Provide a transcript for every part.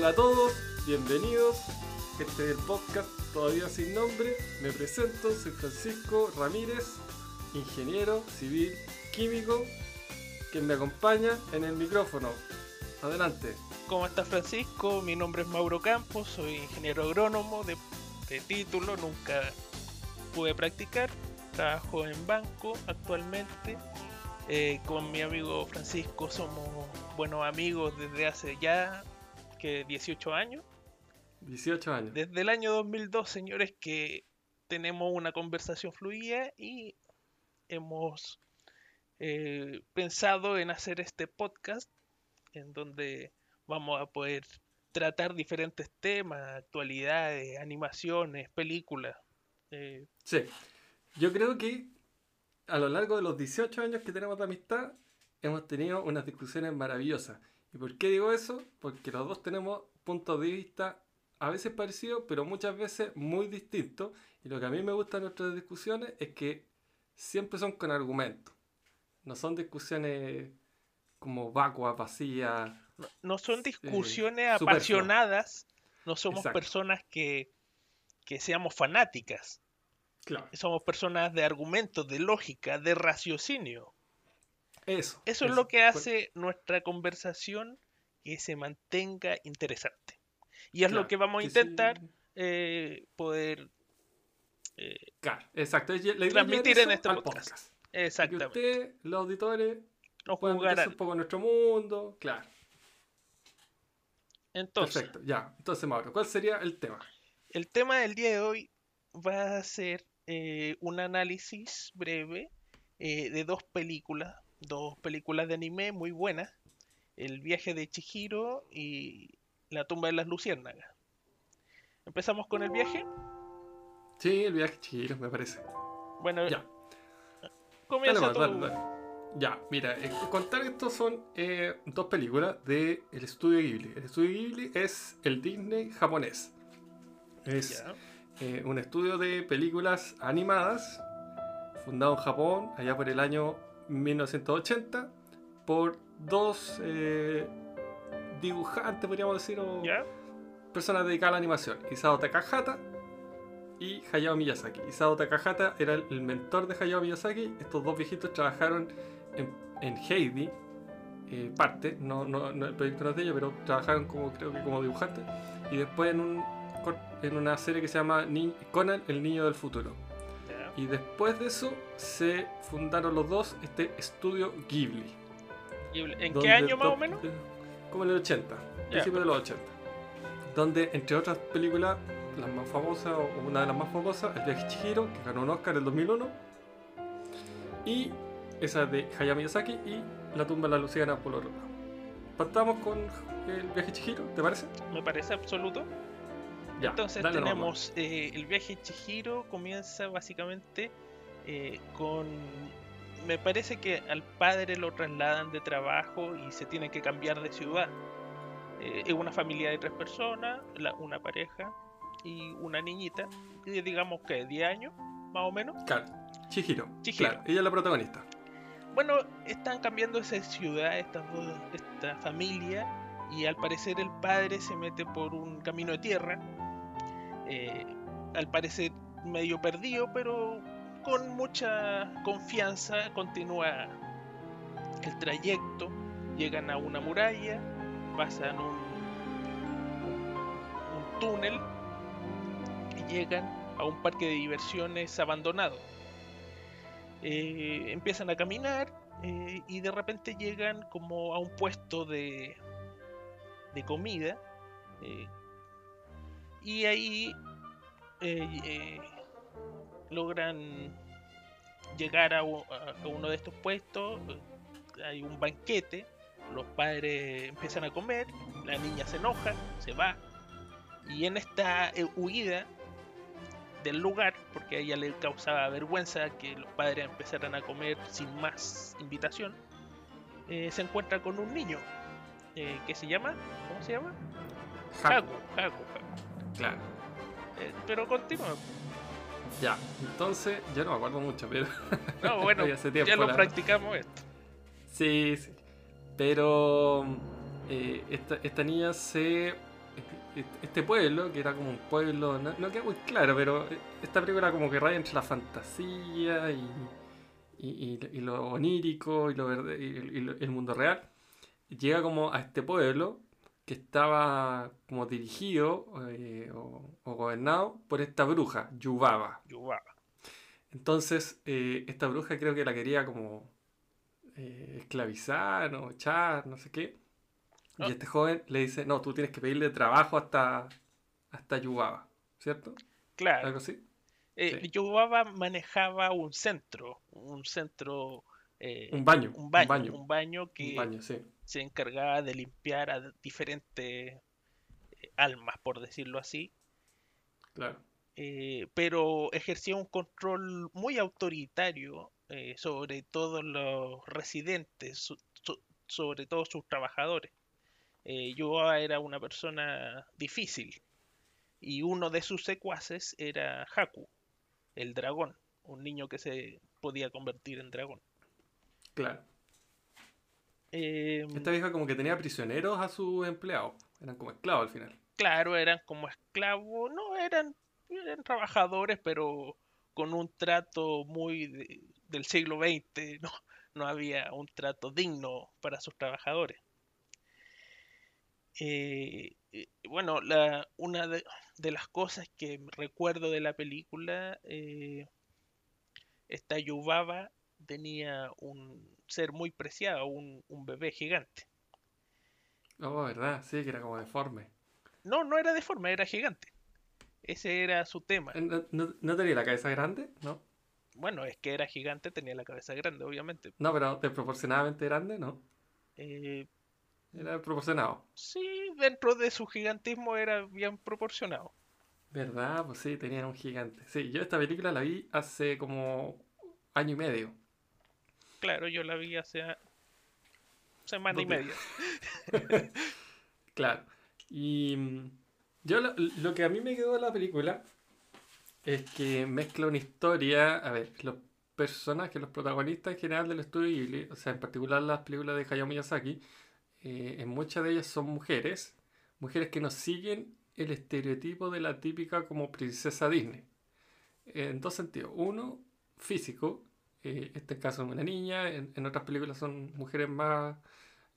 Hola a todos, bienvenidos. Este es el podcast todavía sin nombre. Me presento, soy Francisco Ramírez, ingeniero civil químico, quien me acompaña en el micrófono. Adelante. ¿Cómo estás Francisco? Mi nombre es Mauro Campos, soy ingeniero agrónomo de, de título, nunca pude practicar, trabajo en banco actualmente. Eh, con mi amigo Francisco somos buenos amigos desde hace ya que 18 años. 18 años. Desde el año 2002, señores, que tenemos una conversación fluida y hemos eh, pensado en hacer este podcast en donde vamos a poder tratar diferentes temas, actualidades, animaciones, películas. Eh, Sí, yo creo que a lo largo de los 18 años que tenemos de amistad, hemos tenido unas discusiones maravillosas. ¿Y por qué digo eso? Porque los dos tenemos puntos de vista a veces parecidos, pero muchas veces muy distintos. Y lo que a mí me gusta de nuestras discusiones es que siempre son con argumentos. No son discusiones como vacuas, vacías. no, no son discusiones apasionadas, no somos Exacto. personas que, que seamos fanáticas, Claro. somos personas de argumentos, de lógica, de raciocinio. Eso. Eso es lo que hace nuestra conversación que se mantenga interesante. Y es lo que vamos a que sí. intentar eh, poder eh, Claro, exacto. La transmitir en este podcast. podcast. Que Exactamente. usted, los auditores, No puedan meterse jugarán. un poco en nuestro mundo. Claro. Entonces, Perfecto, ya. Entonces, Mauro, ¿cuál sería el tema? el tema del día de hoy va a ser eh, un análisis breve eh, de dos películas, dos películas de anime muy buenas, El viaje de Chihiro y La tumba de las luciérnagas. Empezamos con el viaje. Sí, el viaje chiquillo, me parece. Bueno, Ya. comienza Dale, dale. Ya, mira, eh, contar esto son eh, dos películas del estudio Ghibli. El estudio Ghibli es el Disney japonés. Es eh, un estudio de películas animadas fundado en Japón allá por el año 1980 por dos eh, dibujantes, podríamos decir, o personas dedicadas a la animación, Isao Takahata y Hayao Miyazaki. Isao Takahata era el mentor de Hayao Miyazaki. Estos dos viejitos trabajaron en, en Heidi, eh, parte, no, no, no- el proyecto no es de ellos, pero trabajaron como creo que como dibujantes. Y después en, un, en una serie que se llama Ni- Conan, el niño del futuro. Y después de eso se fundaron los dos este estudio Ghibli. ¿Y ¿En qué año más o menos? Como en el 80, principios de los 80. Donde, entre otras películas, las más famosas, o una de las más famosas, El viaje Chihiro, que ganó un Oscar en el 2001. Y esa de Hayao Miyazaki y La tumba de la Luciana Polo Rojo. Partamos con El viaje Chihiro, ¿te parece? Me parece absoluto. Ya, Entonces tenemos eh, el viaje de Chihiro comienza básicamente eh, con me parece que al padre lo trasladan de trabajo y se tiene que cambiar de ciudad. Eh, es una familia de tres personas, la- una pareja y una niñita, digamos que 10 años más o menos. Claro, Chihiro. Chihiro. Claro, ella es la protagonista. Bueno, están cambiando esa ciudad, estas dos, esta familia, y al parecer el padre se mete por un camino de tierra, eh, al parecer medio perdido, pero con mucha confianza continúa el trayecto, llegan a una muralla, pasan un, túnel y llegan a un parque de diversiones abandonado. Eh, empiezan a caminar eh, y de repente llegan como a un puesto de, comida y ahí eh, eh, logran llegar a, uno de estos puestos eh, hay un banquete los padres empiezan a comer la niña se enoja se va y en esta eh, huida del lugar, porque a ella le causaba vergüenza que los padres empezaran a comer sin más invitación, se encuentra con un niño que se llama, ¿cómo se llama? Haku, Haku. Claro. Eh, pero continúa. Ya, entonces, yo no me acuerdo mucho, pero. No, bueno, Oye, hace tiempo, ya lo la- practicamos esto. Sí, sí. Pero eh, esta, esta niña se este pueblo, que era como un pueblo, no, no queda muy claro, pero esta película como que raya entre la fantasía y, y, y, lo onírico y, lo verde, y, el mundo real. Llega como a este pueblo que estaba como dirigido eh, o, gobernado por esta bruja, Yubaba. Yubaba. Entonces, eh, esta bruja creo que la quería como eh, esclavizar o echar, no sé qué. Y ah. este joven le dice, no, tú tienes que pedirle trabajo hasta, hasta Yubaba, ¿cierto? Claro. ¿Algo así? Eh, Yubaba manejaba un centro, un centro... Un, baño, un, baño, un baño. que se encargaba de limpiar a diferentes eh, almas, por decirlo así. Claro. pero ejercía un control muy autoritario sobre todos los residentes, sobre todos sus trabajadores eh, era una persona difícil y uno de sus secuaces era Haku, el dragón, un niño que se podía convertir en dragón. Claro. Em, Esta vieja como que tenía prisioneros a sus empleados, eran como esclavos al final. Claro, eran como esclavos, no, eran, eran trabajadores, pero con un trato muy del siglo XX, no, no había un trato digno para sus trabajadores. Eh, eh, bueno, la, una de, las cosas que recuerdo de la película, eh, esta Yubaba tenía un ser muy preciado, un, bebé gigante. Oh, ¿verdad? Sí, que era como deforme. No, no era deforme, era gigante. Ese era su tema. ¿No, tenía la cabeza grande? ¿No? Bueno, es que era gigante, tenía la cabeza grande, obviamente. No, pero desproporcionadamente grande, ¿no? Eh, era proporcionado. Sí, dentro de su gigantismo era bien proporcionado. ¿Verdad? Pues sí, tenían un gigante. Sí, yo esta película la vi hace como año y medio. Claro, yo la vi hace semana y media. claro. Y mm, yo lo, que a mí me quedó de la película es que mezcla una historia. A ver, los personajes, los protagonistas en general del estudio Ghibli, o sea, en particular las películas de Hayao Miyazaki, eh, en muchas de ellas son mujeres, mujeres que nos siguen el estereotipo de la típica como princesa Disney. En dos sentidos. Uno, físico, eh, este caso es una niña, en, otras películas son mujeres más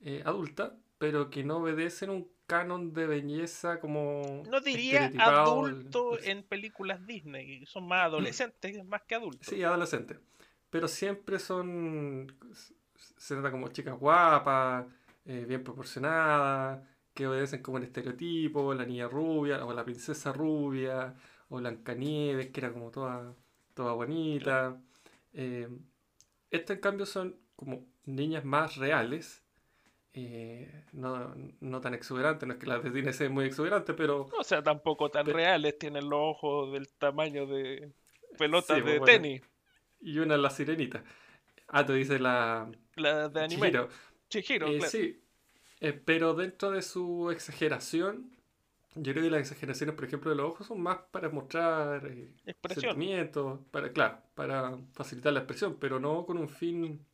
eh, adultas, pero que no obedecen un canon de belleza como... No diría adulto en películas Disney, son más adolescentes más que adultos. Sí, adolescentes. Pero siempre son... Se trata como chicas guapas, eh, bien proporcionada que obedecen como el estereotipo, la niña rubia, o la princesa rubia, o Blancanieves, que era como toda, toda bonita. Eh, estas en cambio son como niñas más reales, eh, no, no, tan exuberantes, no es que las de Disney sean muy exuberantes, pero... o sea, tampoco tan reales, tienen los ojos del tamaño de pelotas de tenis. Y una la sirenita. Ah, tú dices la... La de anime. Eh, sí, eh, pero dentro de su exageración, yo creo que las exageraciones, por ejemplo, de los ojos son más para mostrar eh, sentimientos, para, claro, para facilitar la expresión, pero no con un fin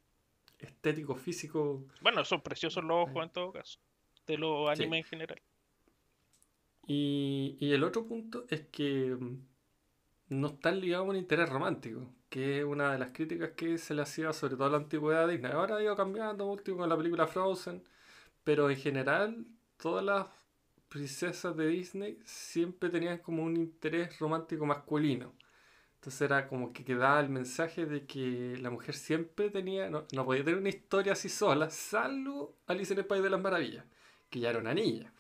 estético, físico. Bueno, son preciosos los ojos en todo caso, de los anime en general. Y, y, el otro punto es que no están ligados a un interés romántico que es una de las críticas que se le hacía sobre todo a la antigüedad de Disney. Ahora ha ido cambiando último con la película Frozen, pero en general todas las princesas de Disney siempre tenían como un interés romántico masculino. Entonces era como que quedaba el mensaje de que la mujer siempre tenía, no, no podía tener una historia así sola, salvo Alice en el País de las Maravillas, que ya era una niña.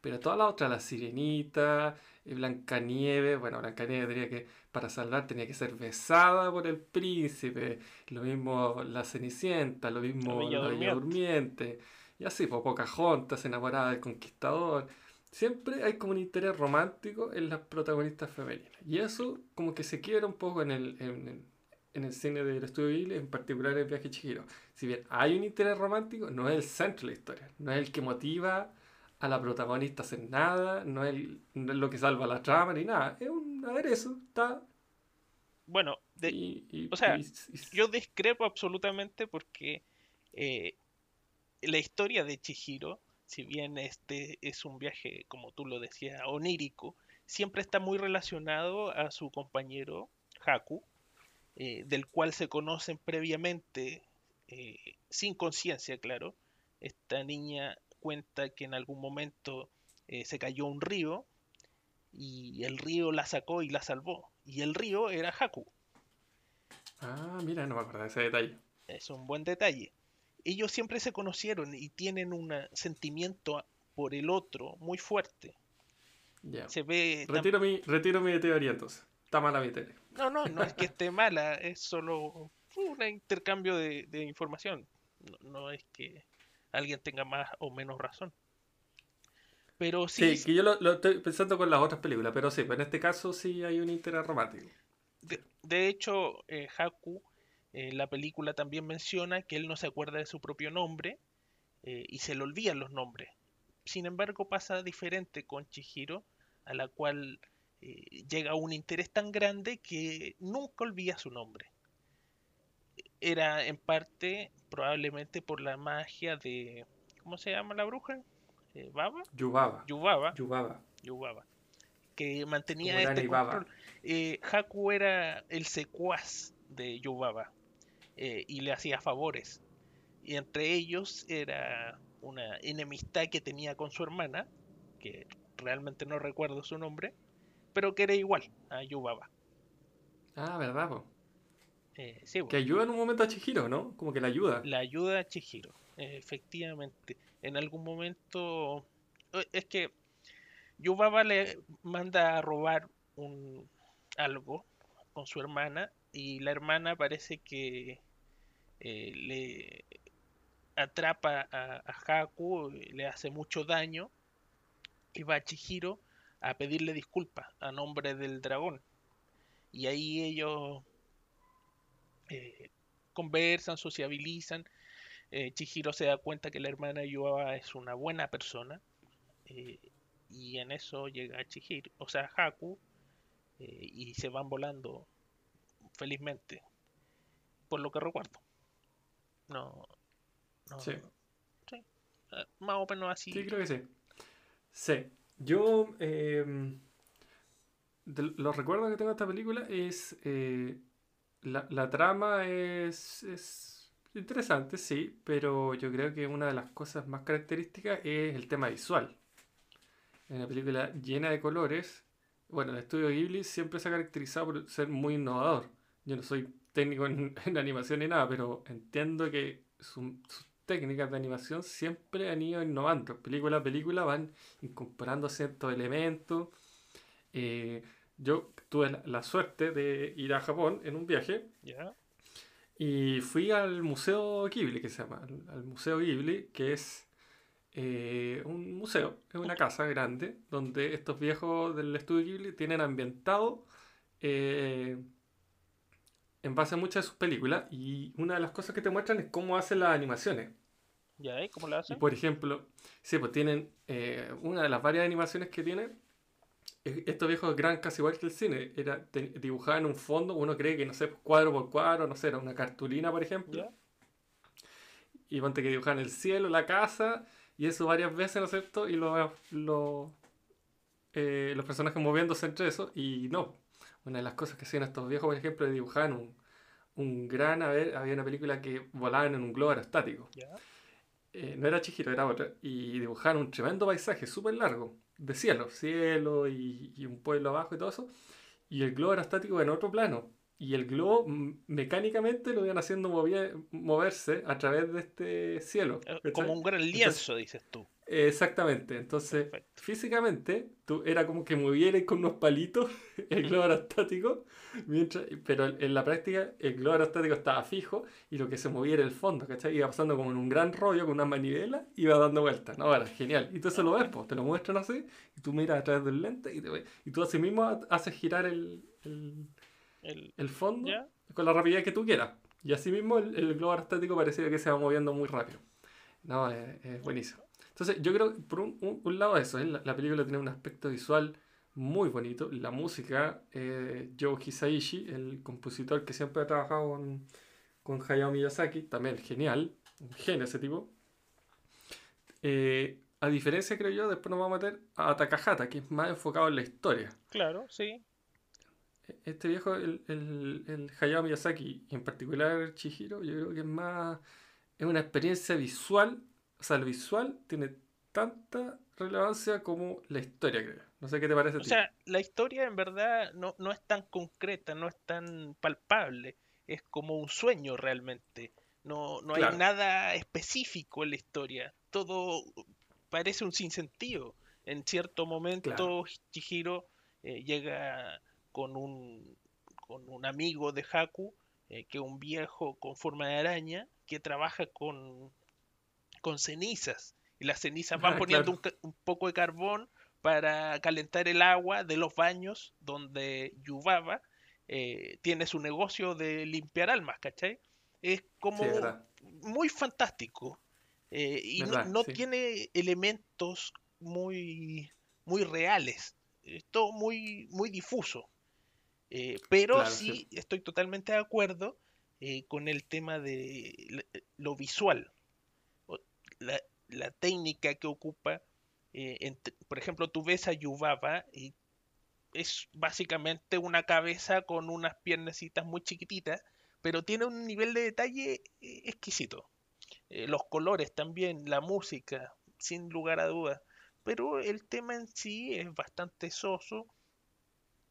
Pero todas las otras, la sirenita, eh, Blancanieves, bueno, Blancanieves tenía que, para salvar, tenía que ser besada por el príncipe. Lo mismo la Cenicienta, lo mismo la Bella, Durmiente. Y así, pues Pocahontas, enamorada del conquistador. Siempre hay como un interés romántico en las protagonistas femeninas. Y eso como que se quiebra un poco en el, en, en el cine del estudio Ghibli, en particular en el viaje Chihiro. Si bien hay un interés romántico, no es el centro de la historia, no es el que motiva a la protagonista hacer nada, no es, lo que salva la trama ni nada, es un aderezo, está... Bueno, o sea, yo discrepo absolutamente porque eh, la historia de Chihiro si bien este es un viaje, como tú lo decías, onírico, siempre está muy relacionado a su compañero Haku, eh, del cual se conocen previamente, eh, sin conciencia, claro. Esta niña cuenta que en algún momento eh, se cayó un río y el río la sacó y la salvó. Y el río era Haku. Ah, mira, no me acuerdo de ese detalle. Es un buen detalle. Ellos siempre se conocieron y tienen un sentimiento por el otro muy fuerte. Se ve. Retiro mi, retiro mi teoría entonces. Está mala mi teoría. No, no, no es que esté mala, es solo un intercambio de, información. No, es que alguien tenga más o menos razón. Pero sí. Sí, que yo lo, estoy pensando con las otras películas, pero sí, en este caso sí hay un interés romántico. De, hecho, eh, Haku, en la película también menciona que él no se acuerda de su propio nombre eh, y se le olvidan los nombres. Sin embargo, pasa diferente con Chihiro, a la cual eh, llega un interés tan grande que nunca olvida su nombre. Era en parte probablemente por la magia de... ¿Cómo se llama la bruja? Eh, ¿Baba? Yubaba. Yubaba. Yubaba. Yubaba. Que mantenía este control. Eh, Haku era el secuaz de Yubaba y le hacía favores. Y entre ellos era una enemistad que tenía con su hermana, que realmente no recuerdo su nombre, pero que era igual a Yubaba. Ah, ¿verdad? Eh, que ayuda en un momento a Chihiro, ¿no? Como que la ayuda. La ayuda a Chihiro, efectivamente. En algún momento... Eh, es que Yubaba le manda a robar un algo con su hermana y la hermana parece que eh, le atrapa a, Haku, le hace mucho daño y va a Chihiro a pedirle disculpas a nombre del dragón. Y ahí ellos eh, conversan, sociabilizan. Eh, Chihiro se da cuenta que la hermana Yuaba es una buena persona. Eh, y en eso llega Chihiro, o sea, Haku, y se van volando felizmente. Por lo que recuerdo. No, sí. Ah, más o menos así. Sí, creo que sí. Sí. Yo. Em, los recuerdos que tengo de esta película es. Eh, la, trama es, es. interesante, sí, pero yo creo que una de las cosas más características es el tema visual. En una película llena de colores. Bueno, el estudio Ghibli siempre se ha caracterizado por ser muy innovador. Yo no soy técnico en, animación ni nada, pero entiendo que su, técnicas de animación siempre han ido innovando. Película a película van incorporando ciertos elementos. Eh, yo tuve la, suerte de ir a Japón en un viaje. Y fui al Museo Ghibli, que se llama. Al, Museo Ghibli, que es eh, un museo, es una casa grande, donde estos viejos del estudio Ghibli tienen ambientado eh, en base a muchas de sus películas. Y una de las cosas que te muestran es cómo hacen las animaciones. ¿Ya? ¿Y cómo lo hacen? por ejemplo, sí, pues tienen eh, una de las varias animaciones que tiene. Estos viejos gran casi igual que el cine. Era en un fondo, uno cree que, no sé, cuadro por cuadro, no sé, era una cartulina, por ejemplo. Y ponte que dibujaban el cielo, la casa, y eso varias veces, ¿no es cierto? Y lo, lo eh, los personajes moviéndose entre eso, y no. Una de las cosas que hacían estos viejos, por ejemplo, dibujaban un, un gran, a ver, había una película que volaban en un globo aerostático. Eh, no era Chihiro, era otra, y dibujaron un tremendo paisaje súper largo, de cielo, cielo y, y, un pueblo abajo y todo eso, y el globo era estático en otro plano, y el globo mecánicamente lo iban haciendo moverse a través de este cielo. Como un gran lienzo, dices tú. Exactamente, entonces físicamente tú era como que movieras con unos palitos el globo aerostático, mientras, pero en la práctica el globo aerostático estaba fijo y lo que se movía era el fondo, ¿cachai? Iba pasando como en un gran rollo con una manivela y iba dando vueltas, ¿no? Era genial. Y tú eso lo ves, pues, te lo muestran así y tú miras a través del lente y, te, y tú así mismo haces girar el, el, fondo con la rapidez que tú quieras. Y así mismo el, globo aerostático parecía que se va moviendo muy rápido. No, es buenísimo. Entonces, yo creo que por un, un, lado eso, ¿eh? la, película tiene un aspecto visual muy bonito. La música, eh, Joe Hisaishi, el compositor que siempre ha trabajado con, con Hayao Miyazaki, también genial, un genio ese tipo. Eh, a diferencia, creo yo, después nos vamos a meter a Takahata, que es más enfocado en la historia. Claro, sí. Este viejo, el, el, el Hayao Miyazaki, y en particular Chihiro, yo creo que es más. Es una experiencia visual. O sea, el visual tiene tanta relevancia como la historia, creo. No sé qué te parece. a O ti. sea, la historia en verdad no, no es tan concreta, no es tan palpable. Es como un sueño realmente. No, no hay nada específico en la historia. Todo parece un sinsentido. En cierto momento, Claro. Chihiro eh, llega con un, con un amigo de Haku, eh, que es un viejo con forma de araña, que trabaja con, con cenizas. Y las cenizas van Ah, poniendo claro. un, un poco de carbón para calentar el agua de los baños donde Yubaba eh, tiene su negocio de limpiar almas, ¿cachai? Es como Sí, muy fantástico. eh, y no, Verdad, no sí. tiene elementos muy, muy reales. Es todo muy, muy difuso. Eh, pero Claro, sí, sí. estoy totalmente de acuerdo eh, con el tema de lo visual. La, técnica que ocupa. eh, por ejemplo, tú ves a Yubaba y es básicamente una cabeza con unas piernecitas muy chiquititas, pero tiene un nivel de detalle eh, exquisito. Eh, los colores también, la música, sin lugar a dudas. Pero el tema en sí es bastante soso.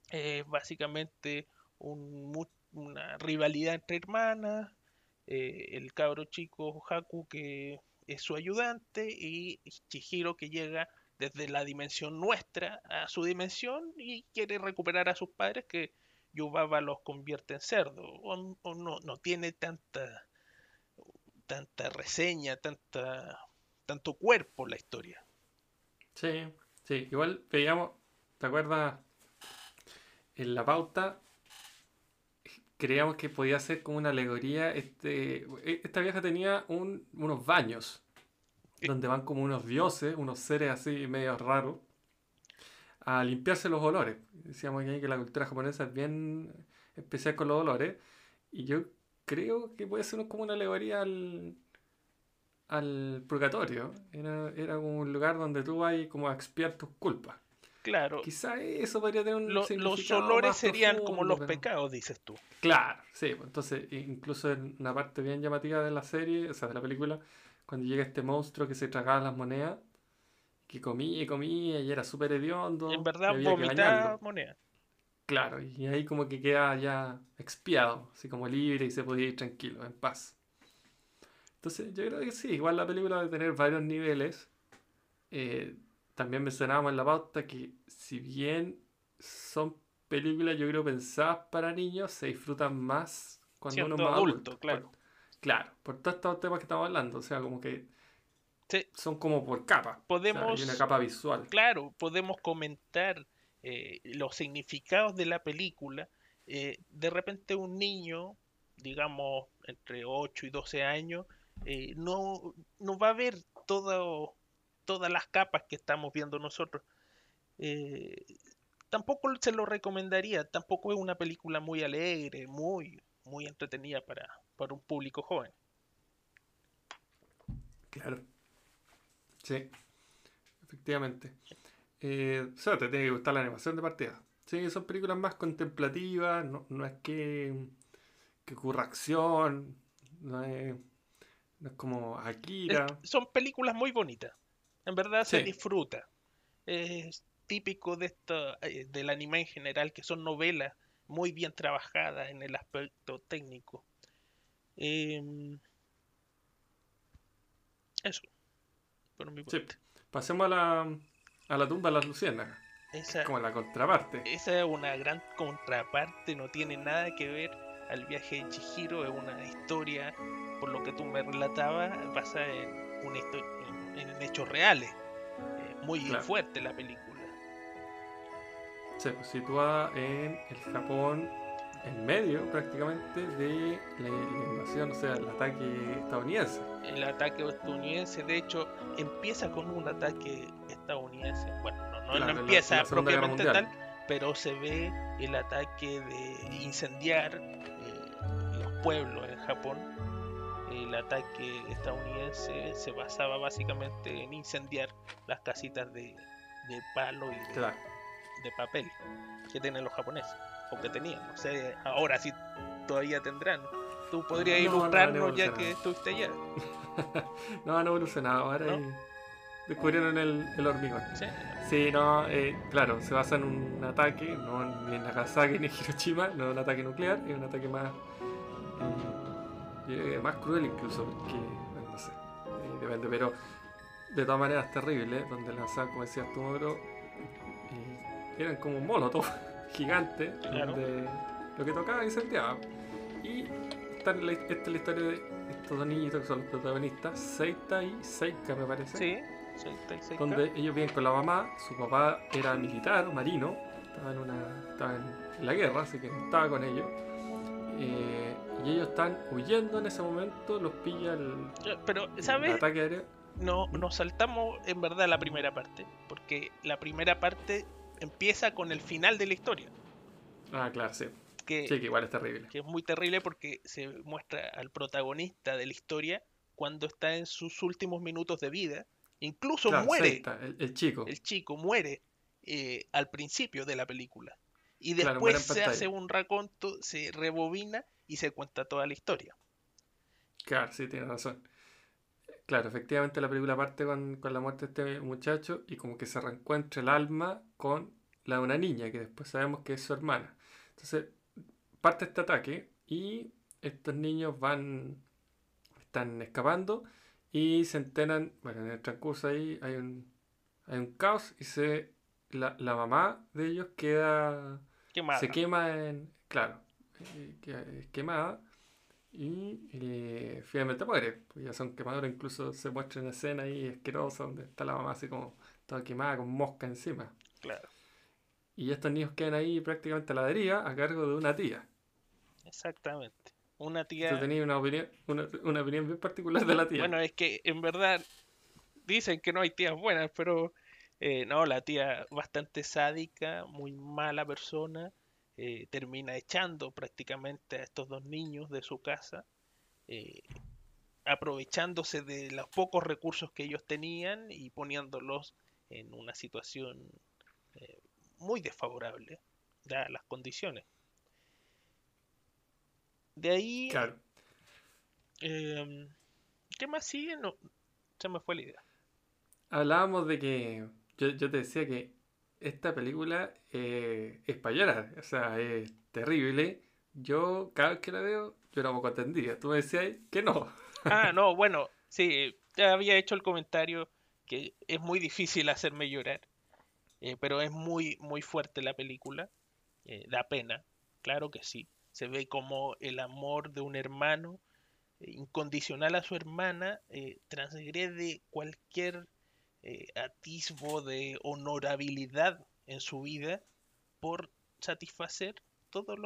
Es básicamente un una rivalidad entre hermanas. el cabro chico Haku que es su ayudante y Chihiro que llega desde la dimensión nuestra a su dimensión y quiere recuperar a sus padres que Yubaba los convierte en cerdo. O, o no, no tiene tanta tanta reseña, tanta tanto cuerpo la historia. Sí, sí. Igual veíamos, ¿te acuerdas? En la pauta creíamos que podía ser como una alegoría. Este, e- esta vieja tenía un- unos baños Eh. donde van como unos dioses, unos seres así medio raros, a limpiarse los olores. Decíamos que, la cultura japonesa es bien especial con los olores. Y yo creo que puede ser como una alegoría al, al purgatorio. Era, era como un lugar donde tú vas como a expiar tus culpas. Claro, Quizá eso podría tener un lo- los olores más serían como los pero- pecados, dices tú. Claro, sí, pues, entonces incluso en una parte bien llamativa de la serie, o sea, de la película, cuando llega este monstruo que se tragaba las monedas, que comía y comía y era súper hediondo, En verdad, había que vomitar bañarlo. moneda. Claro, y ahí como que queda ya expiado, así como libre y se podía ir tranquilo, en paz. Entonces yo creo que sí, igual la película debe tener varios niveles. Eh, también mencionábamos en la pauta que si bien son películas yo creo pensadas para niños, se disfrutan más cuando uno es más adulto, adulto. claro. Por- claro, por todos estos temas que estamos hablando, o sea, como que Sí. son como por capa. O sea, Podemos- hay una capa visual. Claro, podemos comentar eh, los significados de la película. Eh, de repente un niño, digamos entre 8 y 12 años, eh, no, no va a ver todo, todas las capas que estamos viendo nosotros. Eh, tampoco se lo recomendaría, tampoco es una película muy alegre, muy, muy entretenida para, para un público joven. Claro. Sí, efectivamente. Eh, o sea, te tiene que gustar la animación de partida. Sí, son películas más contemplativas, no, no es que, que ocurra acción, no es, no es como Es- Akira. son películas muy bonitas. En verdad se disfruta. Es típico de esto, eh, del anime en general, que son novelas muy bien trabajadas en el aspecto técnico. Em, eso, por mi Sí. parte. Pasemos a la, a la tumba de las luciérnagas, Esa, como la contraparte. esa es una gran contraparte, no tiene nada que ver al viaje de Chihiro, es una historia, por lo que tú me relatabas, basada en, una histo- en, en hechos reales. Eh, muy Claro. fuerte la película. Se sitúa en el Japón, en medio prácticamente de la, la invasión, o sea, el ataque estadounidense. El ataque estadounidense, de hecho, empieza con un ataque estadounidense. Bueno, no, no- no Claro, empieza la propiamente tal, pero se ve el ataque de incendiar eh, los pueblos en Japón. El ataque estadounidense se basaba básicamente en incendiar las casitas de, de palo y de, Claro. de papel que tienen los japoneses, o que tenían, no sé, ahora sí todavía tendrán. Tú podrías No, no, no ilustrarnos ya que estuviste allá. No han evolucionado ahora ¿No? y descubrieron el, el hormigón. ¿sí? Sí, no, eh, claro, se basa en un ataque, no ni en Nagasaki ni en Hiroshima, no es un ataque nuclear, es un ataque más eh, eh, más cruel incluso, porque, bueno, no sé, eh, depende, pero de todas maneras terrible, donde lanzaban, como decías tú, Mauro, eh, eran como un molotov gigante, Claro. donde lo que tocaba incendiaba. Y esta es la, esta es la historia de estos dos niñitos que son los protagonistas, Seita y Seika me parece Sí, 66K. donde ellos viven con la mamá, su papá era militar, marino, estaba en, una, estaba en la guerra, así que no estaba con ellos. Eh, y ellos están huyendo en ese momento, los pilla el, Pero, el ¿sabes? ataque aéreo. No, nos saltamos en verdad la primera parte, porque la primera parte empieza con el final de la historia, Ah, claro, sí. que, Sí, que igual es terrible. que es muy terrible porque se muestra al protagonista de la historia cuando está en sus últimos minutos de vida. Incluso Claro, muere, el, el chico. el chico muere eh, al principio de la película. Y después se hace un raconto, se rebobina y se cuenta toda la historia. Claro, sí, tienes razón. Claro, efectivamente la película parte con, con la muerte de este muchacho y como que se reencuentra el alma con la de una niña, que después sabemos que es su hermana. Entonces, parte este ataque y estos niños van, están escapando y se enteran, bueno, en el transcurso ahí hay un, hay un caos y se, la, la mamá de ellos queda Qué mal. se quema en. Claro, eh, queda quemada y eh, finalmente muere. Pues ya son quemaduras, incluso se muestra en escena ahí asquerosa donde está la mamá así como toda quemada con mosca encima. Claro, Y estos niños quedan ahí prácticamente a la deriva a cargo de una tía. exactamente. Una Tú tía... tenías una opinión, una, una opinión bien particular de la tía. Bueno, es que en verdad dicen que no hay tías buenas, pero eh, no, la tía bastante sádica, muy mala persona, eh, termina echando prácticamente a estos dos niños de su casa, eh, aprovechándose de los pocos recursos que ellos tenían y poniéndolos en una situación eh, muy desfavorable, dadas las condiciones. De ahí Claro. Em, ¿qué más sigue? No, se me fue la idea. Hablábamos de que. Yo, yo te decía que esta película eh, es para llorar. O sea, es terrible. Yo, cada vez que la veo, lloro poco tendría. Tú me decías que no. Ah, no, bueno, sí, ya había hecho el comentario que es muy difícil hacerme llorar, eh, pero es muy, muy fuerte la película, eh, da pena, claro que sí. Se ve como el amor de un hermano eh, incondicional a su hermana transgrede cualquier eh, atisbo de honorabilidad en su vida por satisfacer todas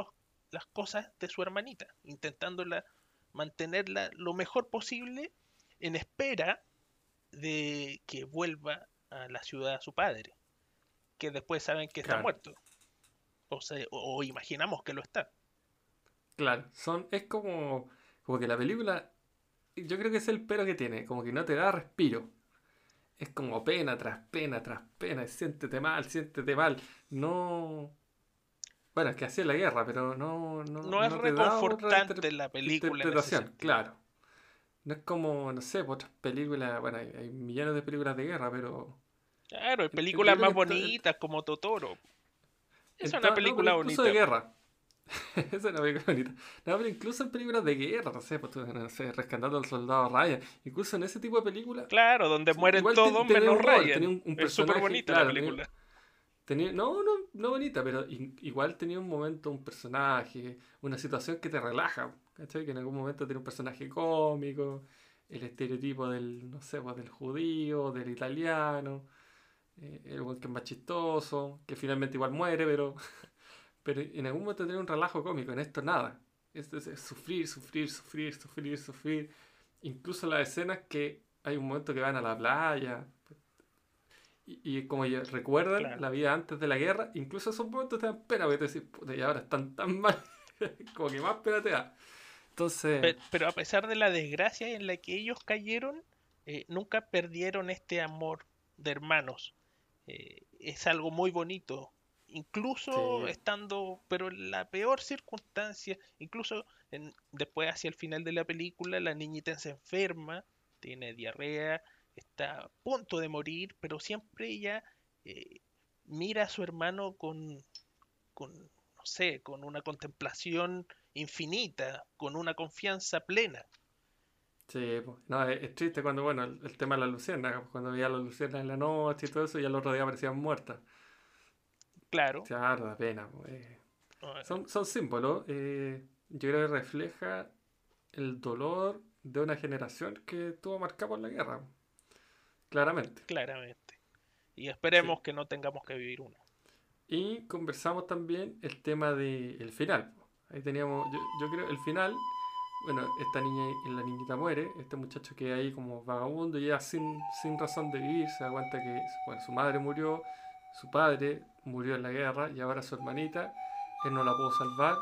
las cosas de su hermanita, intentándola mantenerla lo mejor posible en espera de que vuelva a la ciudad a su padre, que después saben que está muerto. O, sea, o, o imaginamos que lo está. Claro, son, es como, como que la película, yo creo que es el pero que tiene, como que no te da respiro. Es como pena tras pena tras pena, siéntete mal, siéntete mal. No... Bueno, es que así es la guerra, pero no... No, No, es no reconfortante la película. interpretación, claro. No es como, no sé, pues, otras películas, bueno, hay, hay millones de películas de guerra, pero... Claro, hay películas más bonitas como Totoro. Es una no, película incluso bonita. de guerra. es una película bonita. No, pero incluso en películas de guerra, no sé, pues tú, no sé, Rescatando al Soldado Ryan. Incluso en ese tipo de películas... Claro, donde mueren todos menos Ryan. tenía un- un es súper bonita claro, la película. Tenía, no, no, no bonita, pero igual tenía un momento, un personaje, una situación que te relaja, ¿cachai? Que en algún momento tiene un personaje cómico, el estereotipo del, no sé, pues del judío, del italiano, eh, el que es más chistoso, que finalmente igual muere, pero, pero en algún momento tiene un relajo cómico, en esto nada. Es, es- es sufrir, sufrir, sufrir, sufrir, sufrir. Incluso las escenas que hay un momento que van a la playa, y, y como ya recuerdan Claro. la vida antes de la guerra, incluso esos momentos te dan pena porque te decís, puta, y ahora están tan mal, como que más pena te da. Entonces, Pero a pesar de la desgracia en la que ellos cayeron, eh, nunca perdieron este amor de hermanos. Eh, es algo muy bonito. Incluso Sí. estando, pero en la peor circunstancia, incluso en- después hacia el final de la película, la niñita se enferma, tiene diarrea, está a punto de morir, pero siempre ella eh, mira a su hermano con, con, no sé, con una contemplación infinita, con una confianza plena. sí, no, es, triste cuando, bueno, el, el tema de las luciérnagas, pues, cuando veía las luciérnagas en la noche y todo eso, y al otro día aparecían muertas. Claro, Claro, da pena. eh. Son, son símbolos. eh, yo creo que refleja el dolor de una generación que estuvo marcada por la guerra. Claramente. claramente. Y esperemos que no tengamos que vivir una. Y conversamos también el tema del final. po. Ahí teníamos, yo, yo creo, el final. Bueno, esta niña, la niñita muere, este muchacho queda ahí como vagabundo y ya sin, sin razón de vivir, se da cuenta que bueno, su madre murió, su padre murió en la guerra y ahora su hermanita, él no la pudo salvar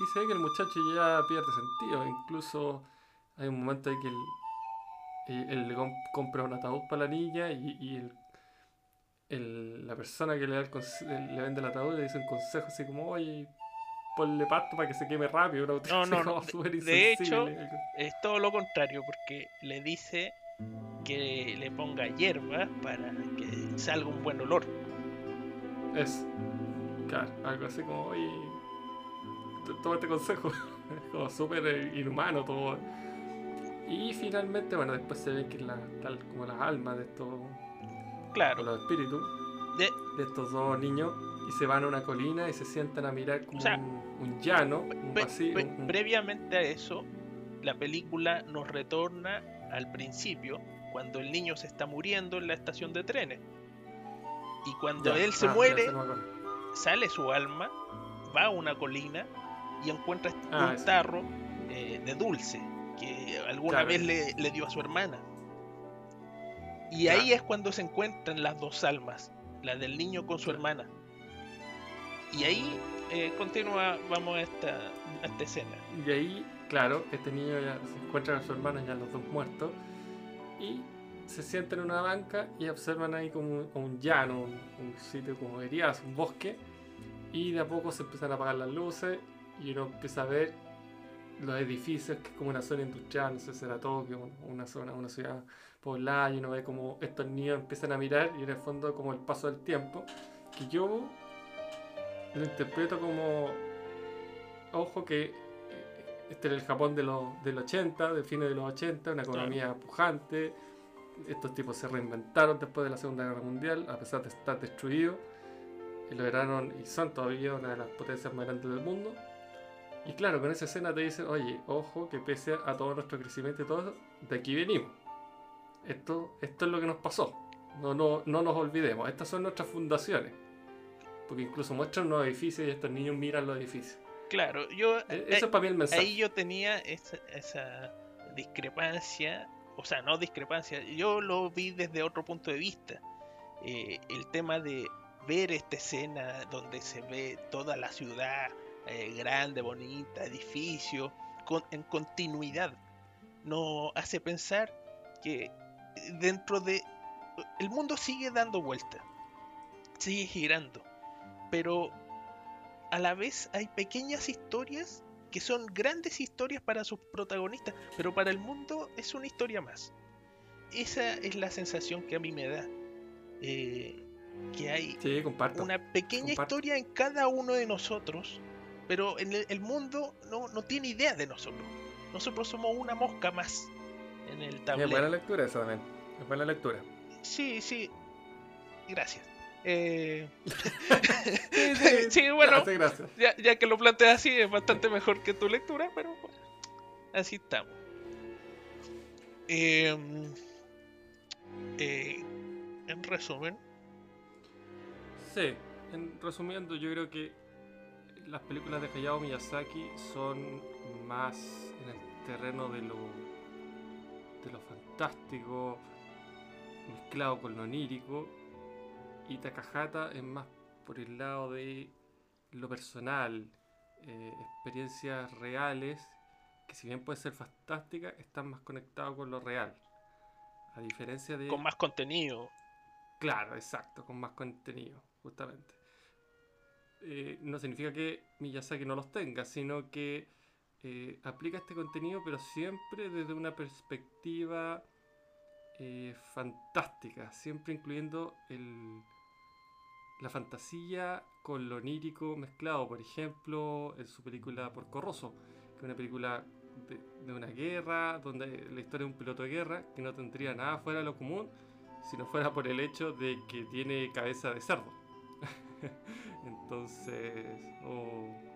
y se ve que el muchacho ya pierde sentido, incluso hay un momento en que él, eh, él le com- compra un ataúd para la niña y, y el- el- la persona que le, da el le vende el ataúd le dice un consejo así como, oye, ponle pasto para que se queme rápido. una cuestión No, no, no, de- de hecho. Es todo lo contrario, porque le dice que le ponga hierba para que salga un buen olor. Es, claro, algo así como, oye, toma este consejo. Es como súper eh, inhumano todo. Y finalmente, bueno, después se ve que la, tal como las almas de estos, o Claro, los espíritus de- de estos dos niños y se van a una colina y se sientan a mirar como O sea, un, un llano, un vacío. un- previamente a eso, la película nos retorna al principio, cuando el niño se está muriendo en la estación de trenes. Y cuando Ya, él se ah, muere, sale su alma, va a una colina y encuentra Ah, un tarro eh, de dulce que alguna Claro. vez le, le dio a su hermana. Y ahí es cuando se encuentran las dos almas, la del niño con su hermana. Y ahí eh, continúa, vamos a esta, a esta escena. Y ahí, claro, este niño ya se encuentra con su hermano, ya los dos muertos, y se sientan en una banca y observan ahí como un, como un llano, un, un sitio como dirías, un bosque, y de a poco se empiezan a apagar las luces y uno empieza a ver los edificios, que es como una zona industrial, no sé si será Tokio, un- una zona, una ciudad poblada, y uno ve como estos niños empiezan a mirar y en el fondo como el paso del tiempo, que yo lo interpreto como, ojo que eh, este era el Japón de los, del 80, de fines de los 80, una economía pujante, estos tipos se reinventaron después de la Segunda Guerra Mundial, a pesar de estar destruidos, y lograron, y son todavía una de las potencias más grandes del mundo. Y claro, con esa escena te dicen, oye, ojo, que pese a todo nuestro crecimiento y todo eso, de aquí venimos. Esto, esto es lo que nos pasó. No, no, no nos olvidemos. Estas son nuestras fundaciones. Porque incluso muestran unos edificios y estos niños miran los edificios. Claro, yo E- eh, Eso es para mí el mensaje. ahí yo tenía esa, esa discrepancia, o sea, no discrepancia, yo lo vi desde otro punto de vista. Eh, el tema de ver esta escena donde se ve toda la ciudad eh, grande, bonita, edificio, con- en continuidad, nos hace pensar que dentro de... El mundo sigue dando vueltas, sigue girando, pero a la vez hay pequeñas historias que son grandes historias para sus protagonistas, pero para el mundo es una historia más. Esa es la sensación que a mí me da. eh, que hay Sí, comparto. una pequeña comparto. historia en cada uno de nosotros, pero en el, el mundo no, no tiene idea de nosotros. Nosotros somos una mosca más en el Es buena tablero. lectura esa también. Es buena lectura. Sí, sí. Gracias. Eh, Sí, Sí, bueno. Gracias, gracias. ya, ya que lo planteas así, es bastante mejor que tu lectura, pero bueno, así estamos. Em, eh, en resumen, Sí, en, resumiendo, yo creo que las películas de Hayao Miyazaki son más en el terreno de lo, de lo fantástico, mezclado con lo onírico, y Takahata es más por el lado de lo personal, eh, experiencias reales que si bien puede ser fantástica, están más conectados con lo real. A diferencia de... Con más contenido. Claro, exacto, con más contenido, justamente. Eh, no significa que Miyazaki no los tenga, sino que eh, aplica este contenido, pero siempre desde una perspectiva eh, fantástica, siempre incluyendo el, la fantasía con lo onírico mezclado. Por ejemplo, en su película Porco Rosso, que es una película de, de una guerra, donde la historia de un piloto de guerra que no tendría nada fuera de lo común, si no fuera por el hecho de que tiene cabeza de cerdo. Entonces, o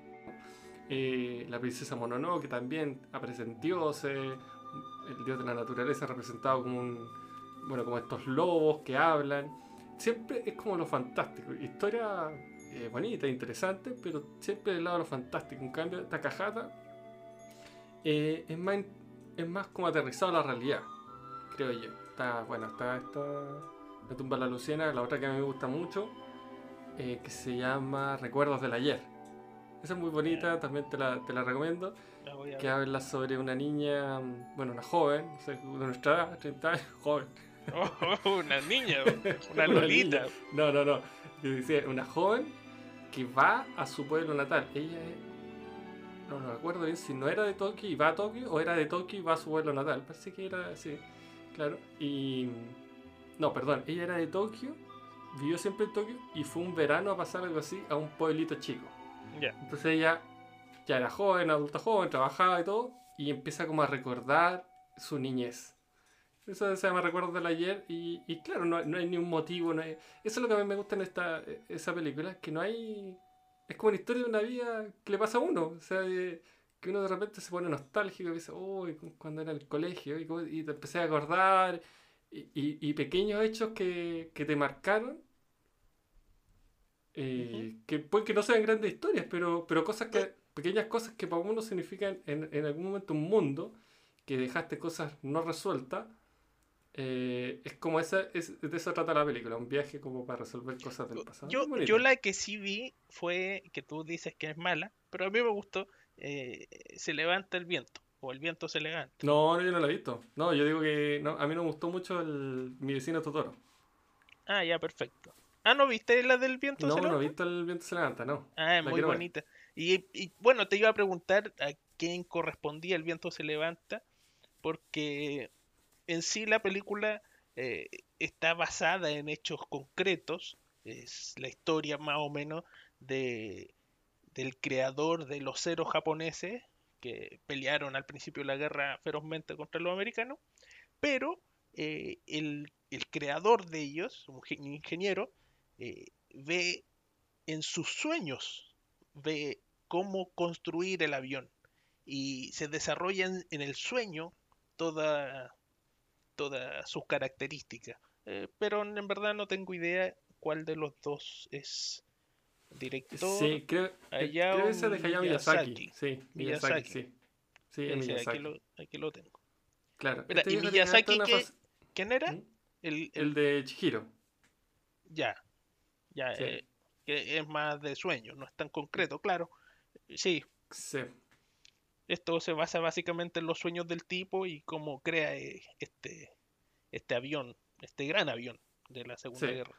eh, la princesa Mononoke, que también aparece en el dios de la naturaleza representado como un, bueno, como estos lobos que hablan. Siempre es como lo fantástico. Historia eh, bonita, interesante, pero siempre del lado de lo fantástico. En cambio, Takahata eh, es, más, es más como aterrizado a la realidad, creo yo. Está, bueno, está esta La tumba de la Luciana, la otra que a mí me gusta mucho, eh, que se llama Recuerdos del Ayer. Esa es muy bonita, también te la, te la recomiendo. La Que habla sobre una niña, bueno, una joven, no sé, de nuestra edad, 30 años, joven. Oh, una niña, una Una lolita. niña. No, no, no. Yo decía, una joven que va a su pueblo natal. Ella es. No, no me acuerdo bien si no era de Tokio y va a Tokio o era de Tokio y va a su pueblo natal. Parece que era así, claro. Y. No, perdón, ella era de Tokio, vivió siempre en Tokio y fue un verano a pasar algo así a un pueblito chico. Ya. Entonces ella ya era joven, adulta joven, trabajaba y todo, y empieza como a recordar su niñez. Eso se llama Recuerdos del Ayer, y, y claro, no, no hay ni un motivo. No hay- Eso es lo que a mí me gusta en esta, esa película, que no hay... Es como una historia de una vida que le pasa a uno. O sea, de- que uno de repente se pone nostálgico y dice, uy, cuando era en el colegio, y, te empecé a acordar, y, y- pequeños hechos que, que te marcaron. eh, que pueden que no sean grandes historias, pero, pero cosas que, pequeñas cosas que para uno significan en, en algún momento un mundo, que dejaste cosas no resueltas, eh, es como esa, es, de eso trata la película, un viaje como para resolver cosas del pasado. Yo, yo la que sí vi fue que tú dices que es mala, pero a mí me gustó. eh, se levanta el viento, o el viento se levanta. No, no, yo no la he visto. No, yo digo que no, a mí no me gustó mucho el, mi vecino Totoro. Ah, ya, perfecto. Ah, ¿no viste la del viento No, se no he levanta? visto el viento se levanta, no. Ah, es La muy bonita. Y, y, bueno, te iba a preguntar a quién correspondía El viento se levanta, porque en sí la película eh, está basada en hechos concretos. Es la historia más o menos de, del creador de los ceros japoneses que pelearon al principio de la guerra ferozmente contra los americanos, pero eh, el, el creador de ellos, un ge- un ingeniero, eh, ve en sus sueños, ve cómo construir el avión y se desarrollan en el sueño toda, todas sus características. Eh, pero en verdad no tengo idea cuál de los dos es director. Sí, creo, Hayao creo que ese es de Hayao Miyazaki. Miyazaki. Sí, Miyazaki, Miyazaki. sí. Sí, Sí, Miyazaki. aquí, lo, aquí lo tengo. Claro. Mira, este ¿y Miyazaki qué? fase- ¿Quién era? ¿Mm? El, el- El de Chihiro. ya, ya, Sí. eh, que es más de sueño, no es tan concreto, claro. Sí, Sí. Esto se basa básicamente en los sueños del tipo y cómo crea eh, este, este avión, este gran avión de la Segunda Sí. Guerra.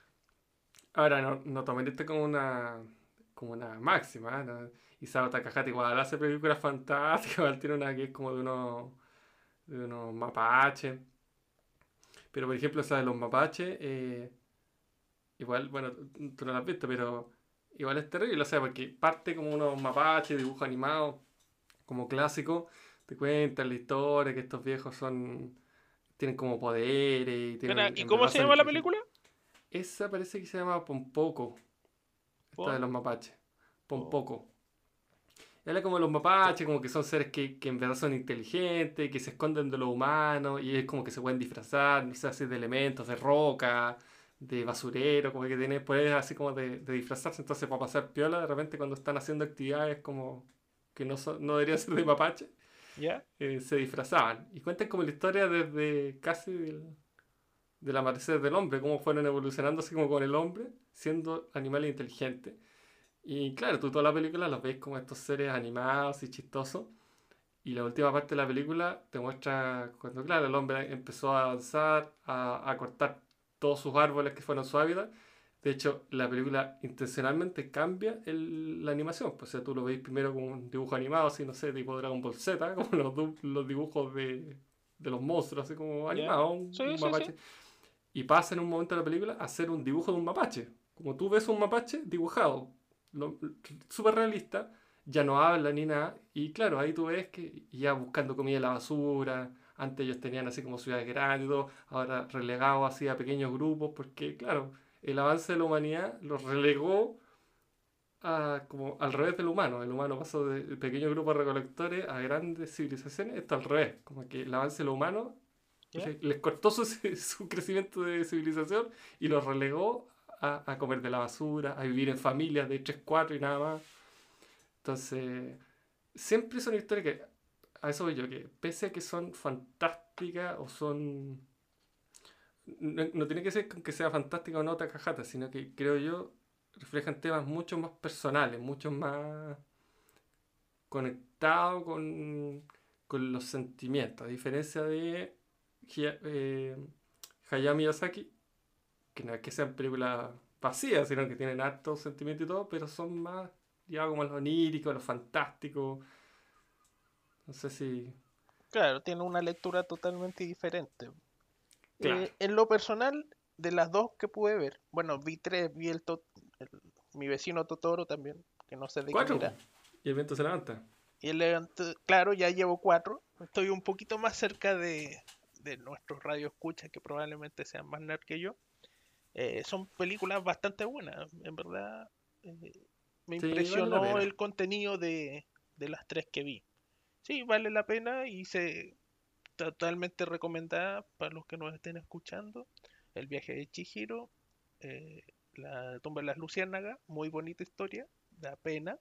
Ahora, no, no tomen esto como una, como una máxima. ¿eh? No, Isao Takahata igual hace películas fantásticas, igual tiene una que es como de unos, de unos mapaches. Pero por ejemplo, esa de los mapaches, eh, igual, bueno, tú no la has visto, pero igual es terrible, o sea, porque parte como unos mapaches, dibujo animado, como clásico, te cuentan la historia, que estos viejos son, tienen como poderes y tienen... ¿Y cómo se llama la película? Esa parece que se llama Pompoco. Esta ¿Por? de los mapaches. Pompoco. Habla como de los mapaches, como que son seres que, que en verdad son inteligentes, que se esconden de lo humano y es como que se pueden disfrazar, no sé, así de elementos, de roca, de basurero, como que tienen poderes así como de, de disfrazarse. Entonces, para pasar piola, de repente cuando están haciendo actividades como que no, no deberían ser de mapache, ¿Ya? eh, se disfrazaban. Y cuentan como la historia desde casi del, del amanecer del hombre, cómo fueron evolucionando así como con el hombre, siendo animales inteligentes. Y claro, tú toda la película los ves como estos seres animados y chistosos. Y la última parte de la película te muestra cuando, claro, el hombre empezó a avanzar, a, a cortar todos sus árboles que fueron su hábitat. De hecho, la película intencionalmente cambia el- la animación. Pues, o sea, tú lo veis primero como un dibujo animado, así, no sé, tipo Dragon Ball Z, como los, los dibujos de, de los monstruos, así como animados, un, Sí, un sí, mapache. Y pasa en un momento de la película a ser un dibujo de un mapache. Como tú ves un mapache dibujado, súper realista, ya no habla ni nada. Y claro, ahí tú ves que ya buscando comida en la basura. Antes ellos tenían así como ciudades grandes ahora relegados así a pequeños grupos, porque claro, el avance de la humanidad los relegó a, como al revés del humano. El humano pasó de pequeños grupos recolectores a grandes civilizaciones. Esto al revés, como que el avance de lo humano les cortó su, su crecimiento de civilización y los relegó a, a comer de la basura, a vivir en familias de 3, 4 y nada más. Entonces, siempre son historias que, a eso voy yo, que pese a que son fantásticas o son... No, no tiene que ser que sea fantástica o no Takahata, sino que creo yo reflejan temas mucho más personales, mucho más conectados con, con los sentimientos, a diferencia de eh, Hayao Miyazaki, que no es que sean películas vacías, sino que tienen harto sentimiento y todo, pero son más ya como lo onírico, lo fantástico. No sé si. Claro, tiene una lectura totalmente diferente. Claro. Eh, en lo personal, de las dos que pude ver, bueno, vi tres, vi el, to- el- mi vecino Totoro también, que no sé de qué Cuatro. era. Y el viento se levanta. Y el levant- claro, ya llevo cuatro. Estoy un poquito más cerca de, de nuestros radioescuchas, que probablemente sean más nerd que yo. Eh, son películas bastante buenas, en verdad. eh, me Sí, impresionó el contenido de, de las tres que vi. Sí, vale la pena y se totalmente recomendada para los que nos estén escuchando. El viaje de Chihiro, eh, la tumba de las luciérnagas, muy bonita historia, da pena.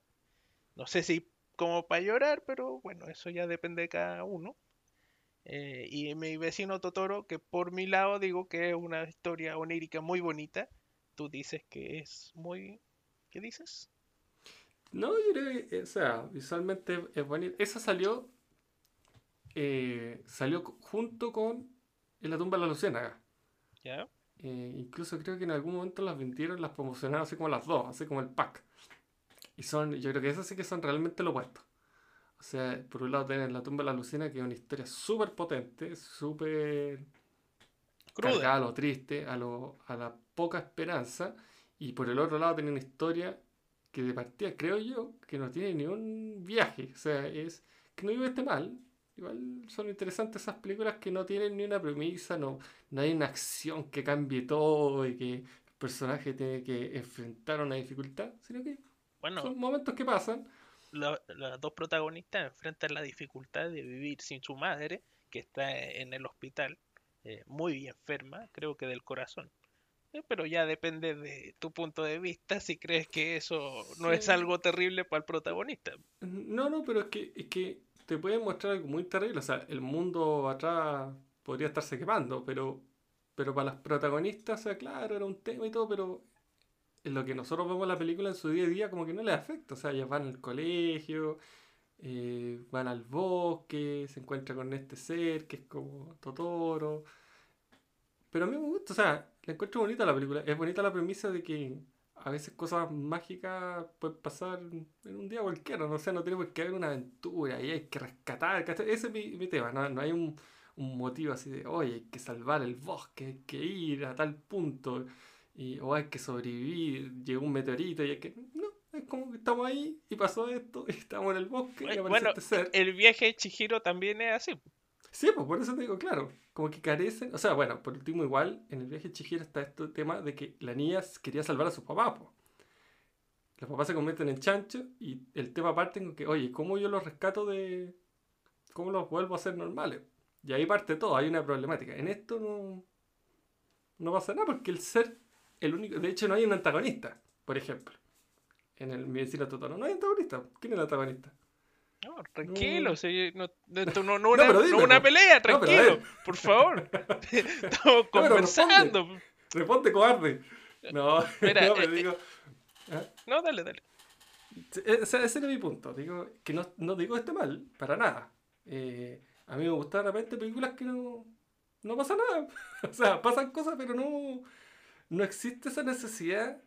No sé si como para llorar, pero bueno, eso ya depende de cada uno. Eh, y mi vecino Totoro, que por mi lado digo que es una historia onírica muy bonita. Tú dices que es muy... ¿Qué dices? No, yo o sea, visualmente es bonito. Esa salió. Eh, salió junto con En la tumba de la luciérnaga. Eh, incluso creo que en algún momento las vendieron, las promocionaron así como las dos, así como el pack. Y son, yo creo que esas sí que son realmente lo opuesto. O sea, por un lado tienen La tumba de la Lucina, que es una historia súper potente, súper Cruda. cargada a lo triste, a, lo, a la poca esperanza. Y por el otro lado tiene una historia que de partida creo yo que no tiene ni un viaje. O sea, es que no vive este mal. Igual son interesantes esas películas que no tienen ni una premisa, no, no hay una acción que cambie todo y que el personaje tiene que enfrentar una dificultad, sino que Bueno, son momentos que pasan. la- las dos protagonistas enfrentan la dificultad de vivir sin su madre, que está en el hospital, eh, muy enferma, creo que del corazón. Eh, pero ya depende de tu punto de vista si crees que eso no es algo terrible para el protagonista. No, no, pero es que, es que te pueden mostrar algo muy terrible. O sea, el mundo atrás podría estarse quemando, pero, pero para las protagonistas, o sea, claro, era un tema y todo, pero en lo que nosotros vemos la película en su día a día, como que no les afecta. O sea, ellas van al colegio, eh, van al bosque, se encuentran con este ser que es como Totoro. Pero a mí me gusta, o sea, la encuentro bonita la película. Es bonita la premisa de que a veces cosas mágicas pueden pasar en un día cualquiera, no sé, no tiene por qué haber una aventura y hay que rescatar. Ese es mi, mi tema, no, no hay un, un motivo así de, oye, hay que salvar el bosque, hay que ir a tal punto, y, o hay que sobrevivir, llegó un meteorito y hay que... No, es como que estamos ahí y pasó esto, y estamos en el bosque y Bueno, aparece bueno, este ser. el viaje de Chihiro también es así. Sí, pues por eso te digo, claro, como que carecen, o sea, bueno, por último igual, en el viaje de está este tema de que la niña quería salvar a sus papás, pues. Los papás se convierten en chanchos y el tema parte con que, oye, ¿cómo yo los rescato de... ¿Cómo los vuelvo a hacer normales? Y ahí parte todo, hay una problemática. En esto no... No pasa nada porque el ser, el único... De hecho no hay un antagonista, por ejemplo. En el mi vecino no hay antagonista. ¿Quién es el antagonista? No, tranquilo, No. no, esto no, una, no una pelea, tranquilo, por favor. Estamos conversando. Responde, cobarde. No, Mira, no, eh, pero eh, digo... ¿ah? No, dale, dale. Eh, O sea, ese era mi punto. Digo que no, no digo este mal, para nada. Eh, a mí me gustan de repente películas que no, no pasa nada. o sea, pasan cosas, pero no, no existe esa necesidad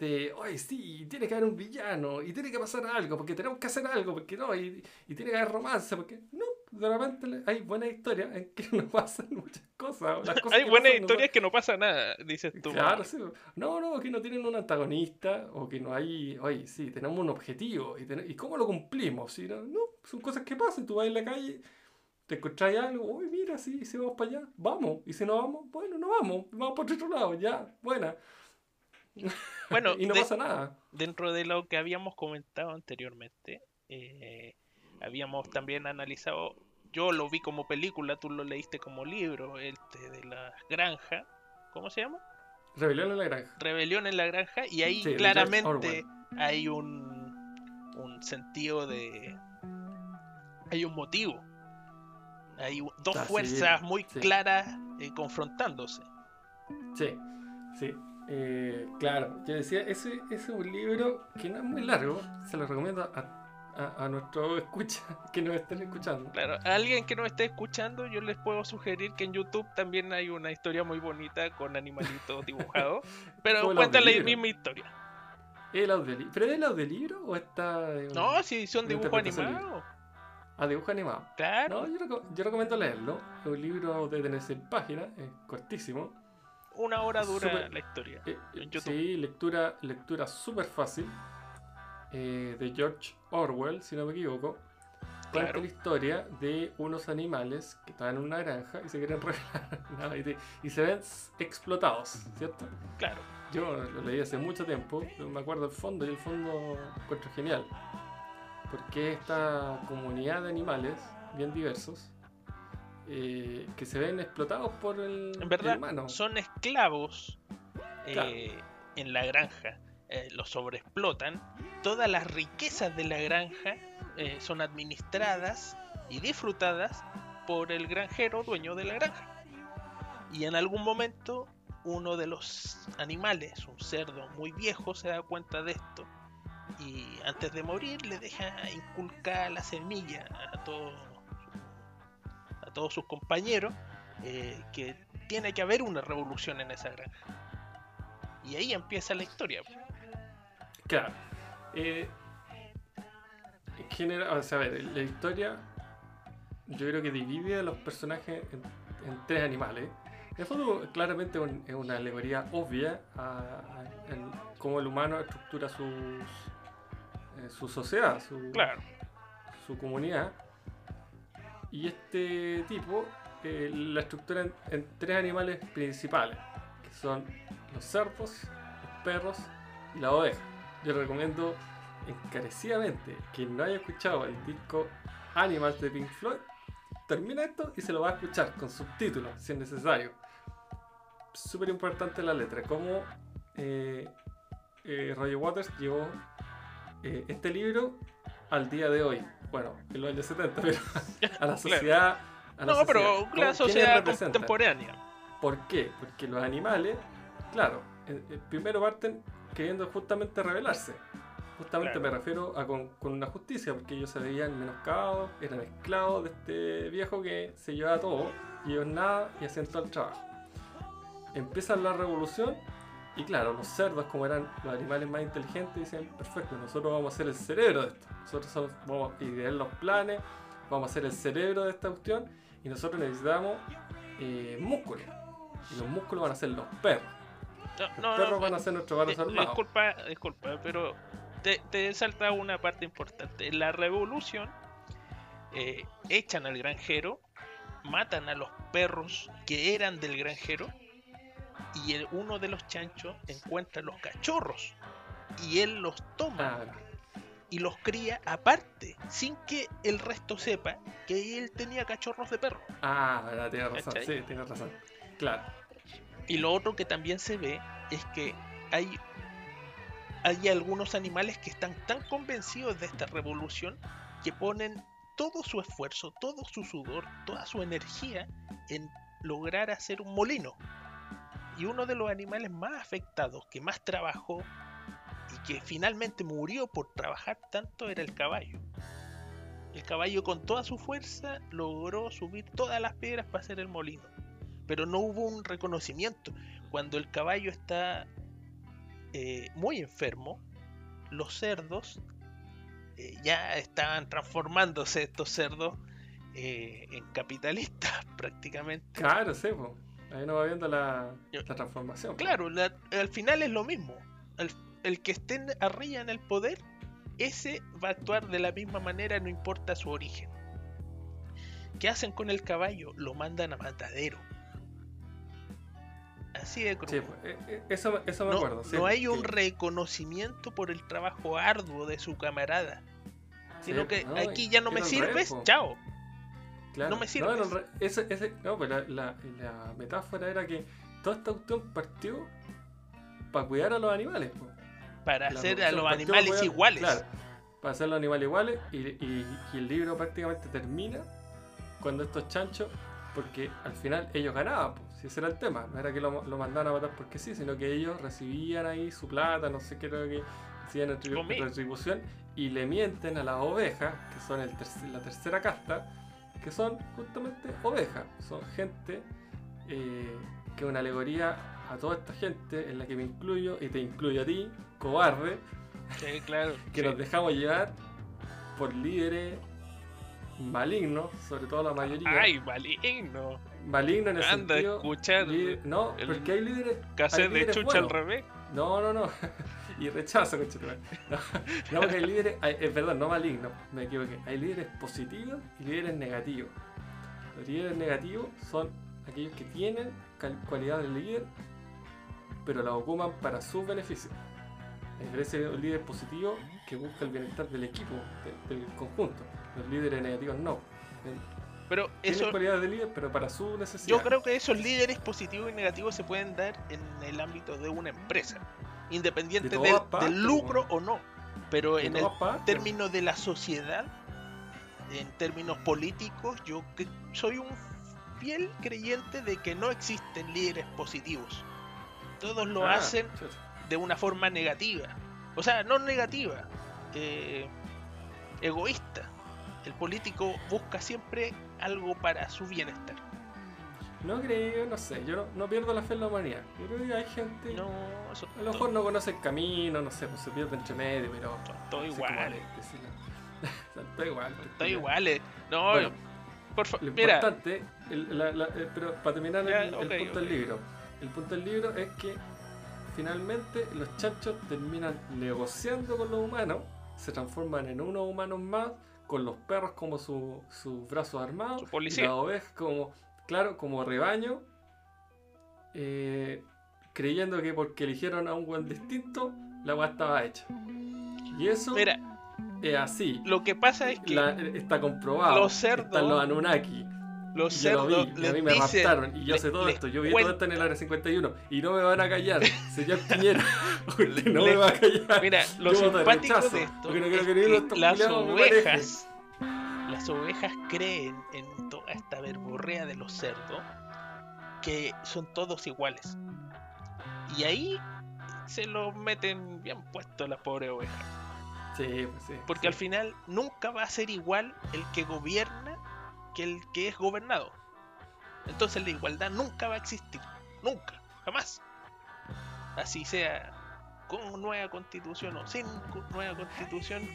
de, oye, sí, tiene que haber un villano, y tiene que pasar algo, porque tenemos que hacer algo, porque no, y, y tiene que haber romance, porque no, de repente hay buenas historias en que no pasan muchas cosas. Las cosas hay que buenas pasan no historias que no pasa nada, dices tú. Claro, sí. No, no, que no tienen un antagonista o que no hay, oye, sí, tenemos un objetivo y, ten- y cómo lo cumplimos. ¿sí? No, no, son cosas que pasan. Tú vas en la calle, te encontrás algo, uy, mira, sí, si vamos para allá, vamos. Y si no vamos, bueno, no vamos, vamos por otro lado, ya, buena. Bueno, y no de- pasa nada. dentro de lo que habíamos comentado anteriormente, eh, habíamos también analizado, yo lo vi como película, tú lo leíste como libro, este de la granja, ¿cómo se llama? Rebelión en la granja. Rebelión en la granja, y ahí Sí, claramente hay un, un sentido de... hay un motivo. Hay dos Ah, sí, fuerzas muy sí. claras eh, confrontándose. Sí, sí. Eh, claro, yo decía, ese, ese es un libro que no es muy largo, se lo recomiendo a, a, a nuestros escucha que nos estén escuchando. Claro, a alguien que no esté escuchando, yo les puedo sugerir que en YouTube también hay una historia muy bonita con animalitos dibujados. Pero cuenta la misma historia. ¿El audiolibro? ¿Pero es el audiolibro o está No, si son dibujos animados. Ah, dibujo animado. Claro, No, yo, yo recomiendo leerlo. Es un libro de tener 100 páginas, es cortísimo. Una hora dura la historia. Eh, eh, En YouTube. sí, lectura, lectura súper fácil. eh, de George Orwell, si no me equivoco. Cuenta Claro. la historia de unos animales que están en una granja y se quieren revelar ¿no? y, te- y se ven explotados, ¿cierto? Claro, Yo lo leí hace mucho tiempo, pero me acuerdo el fondo y el fondo encuentro genial. Porque esta comunidad de animales bien diversos eh, que se ven explotados por el, en el verdad humano. son esclavos eh, Claro. en la granja. Eh, los sobreexplotan. Todas las riquezas de la granja son administradas y disfrutadas por el granjero dueño de la granja. Y en algún momento uno de los animales, un cerdo muy viejo, se da cuenta de esto. Y antes de morir le deja inculcar la semilla a, todo- a todos sus compañeros eh, que tiene que haber una revolución en esa granja. Y ahí empieza la historia. Claro. Eh, o sea, a ver, la historia yo creo que divide a los personajes en, en tres animales. En el fondo, claramente un- es una alegoría obvia a, a- cómo el humano estructura sus, eh, su sociedad, su, Claro, su comunidad. Y este tipo eh, la estructura en, tres animales principales, que son los cerdos, los perros y la oveja. Yo recomiendo encarecidamente que no haya escuchado el disco Animals de Pink Floyd, termina esto y se lo va a escuchar con subtítulos si es necesario. Súper importante la letra, como eh, eh, Roger Waters llevó este libro al día de hoy. Bueno, en los años 70, pero a la sociedad. a la no, pero sociedad. la ¿Quiénes sociedad contemporánea. ¿Por qué? Porque los animales, claro, eh, eh, primero parten queriendo justamente rebelarse. Justamente Claro. me refiero a con, con una justicia, porque ellos se veían menoscabados, eran esclavos de este viejo que se llevaba todo, y ellos nada, y hacían todo el trabajo. Empieza la revolución, y claro, los cerdos, como eran los animales más inteligentes, dicen, perfecto, nosotros vamos a hacer el cerebro de esto. Nosotros somos- vamos a idear los planes, vamos a hacer el cerebro de esta cuestión, y nosotros necesitamos eh, músculos. Y los músculos van a ser los perros. No, Los no, perros no, van a ser nuestros barros di- armados. disculpa, disculpa, pero te, te salta una parte importante. En la revolución eh, echan al granjero, matan a los perros que eran del granjero y el- uno de los chanchos encuentra los cachorros y él los toma Ah, y los cría aparte, sin que el resto sepa que él tenía cachorros de perro. ah, verdad, tienes razón. ¿Cachai? Sí, tienes razón. Claro. Y lo otro que también se ve es que hay, hay algunos animales que están tan convencidos de esta revolución que ponen todo su esfuerzo, todo su sudor, toda su energía en lograr hacer un molino. Y uno de los animales más afectados, que más trabajó y que finalmente murió por trabajar tanto, era el caballo. El caballo con toda su fuerza logró subir todas las piedras para hacer el molino. Pero no hubo un reconocimiento. Cuando el caballo está eh, muy enfermo, los cerdos eh, ya estaban transformándose estos cerdos eh, en capitalistas prácticamente. Claro, sí. Ahí no va viendo la, la transformación. Claro, la- al final es lo mismo. El, el que esté arriba en el poder, ese va a actuar de la misma manera, no importa su origen. ¿Qué hacen con el caballo? Lo mandan a matadero. Así de crudo. Sí, po, eh, eh, eso, eso me no, acuerdo. sí, no hay un reconocimiento por el trabajo arduo de su camarada. Sino Sí, que no, aquí ya no me sirves, chao. Claro. No me No, sirves. no, re- ese, ese, no, pero la, la- la metáfora era que toda esta cuestión partió para cuidar a los animales. po. Para hacer a los animales cuidar- iguales. Claro, para hacer los animales iguales y, y- y el libro prácticamente termina cuando estos chanchos, porque al final ellos ganaban, po, si ese era el tema, no era que lo, lo mandaran a matar porque sí, sino que ellos recibían ahí su plata, no sé qué era lo que hacían retribución y le mienten a las ovejas, que son el terc- la tercera casta, que son justamente ovejas, son gente eh, que es una alegoría a toda esta gente en la que me incluyo y te incluyo a ti, cobarde, Sí, claro. que sí. nos dejamos llevar por líderes malignos, sobre todo la mayoría. Ay, maligno. malignos en el Anda sentido. escuchar líder- no, el porque hay líderes. hay de chucha al buenos. revés. No, no, no. y rechazo, conchetumare. No, no, porque hay líderes. hay- Es verdad, no malignos, me equivoqué. Hay líderes positivos y líderes negativos. Los líderes negativos son aquellos que tienen cualidades de líder, pero las ocupan para su beneficio. A diferencia de un líder positivo que busca el bienestar del equipo, de- del conjunto. Los líderes negativos no. Pero eso, cualidades de líder, pero para su necesidad. yo creo que esos líderes positivos y negativos se pueden dar en el ámbito de una empresa, independiente De del, todas partes, del lucro o no. Pero De en el partes. término de la sociedad, en términos políticos, yo que- soy un fiel creyente de que no existen líderes positivos. Todos lo Ah, hacen de una forma negativa. O sea, no negativa, eh, egoísta. El político busca siempre algo para su bienestar. No creo, no sé, yo no, no pierdo la fe en la humanidad. Yo creo que hay gente. No, eso a lo mejor no conoce el camino, no sé, pues se pierde entre medio, pero. decirlo. Son todos iguales. Todos iguales. No, Bueno, por favor, Lo mira, importante, el- la- la- eh, pero para terminar Ya, el, punto del libro, el punto del libro es que finalmente los chanchos terminan negociando con los humanos, se transforman en unos humanos más, con los perros como su- sus brazos armados, Su y policía. las ovejas como, claro, como rebaño, eh, creyendo que porque eligieron a un buen distinto, la weá estaba hecha. Y eso mira, es así. lo que pasa es que La- está comprobado. los cerdos- Están los Anunnaki. los yo lo cerdos vi, y a mí me raptaron y yo le- sé todo esto. Yo vi todo esto en el área 51 y no me van a callar, señor Piñera. Usted no le- me va a callar. Mira, lo Yo simpático de esto porque no es que que las ovejas, las ovejas creen en toda esta verborrea de los cerdos que son todos iguales. Y ahí se lo meten bien puesto las pobres ovejas. Sí, pues sí. Porque sí. al final nunca va a ser igual el que gobierna que el que es gobernado. Entonces la igualdad nunca va a existir. Nunca. Jamás. Así sea con nueva constitución o sin nueva constitución.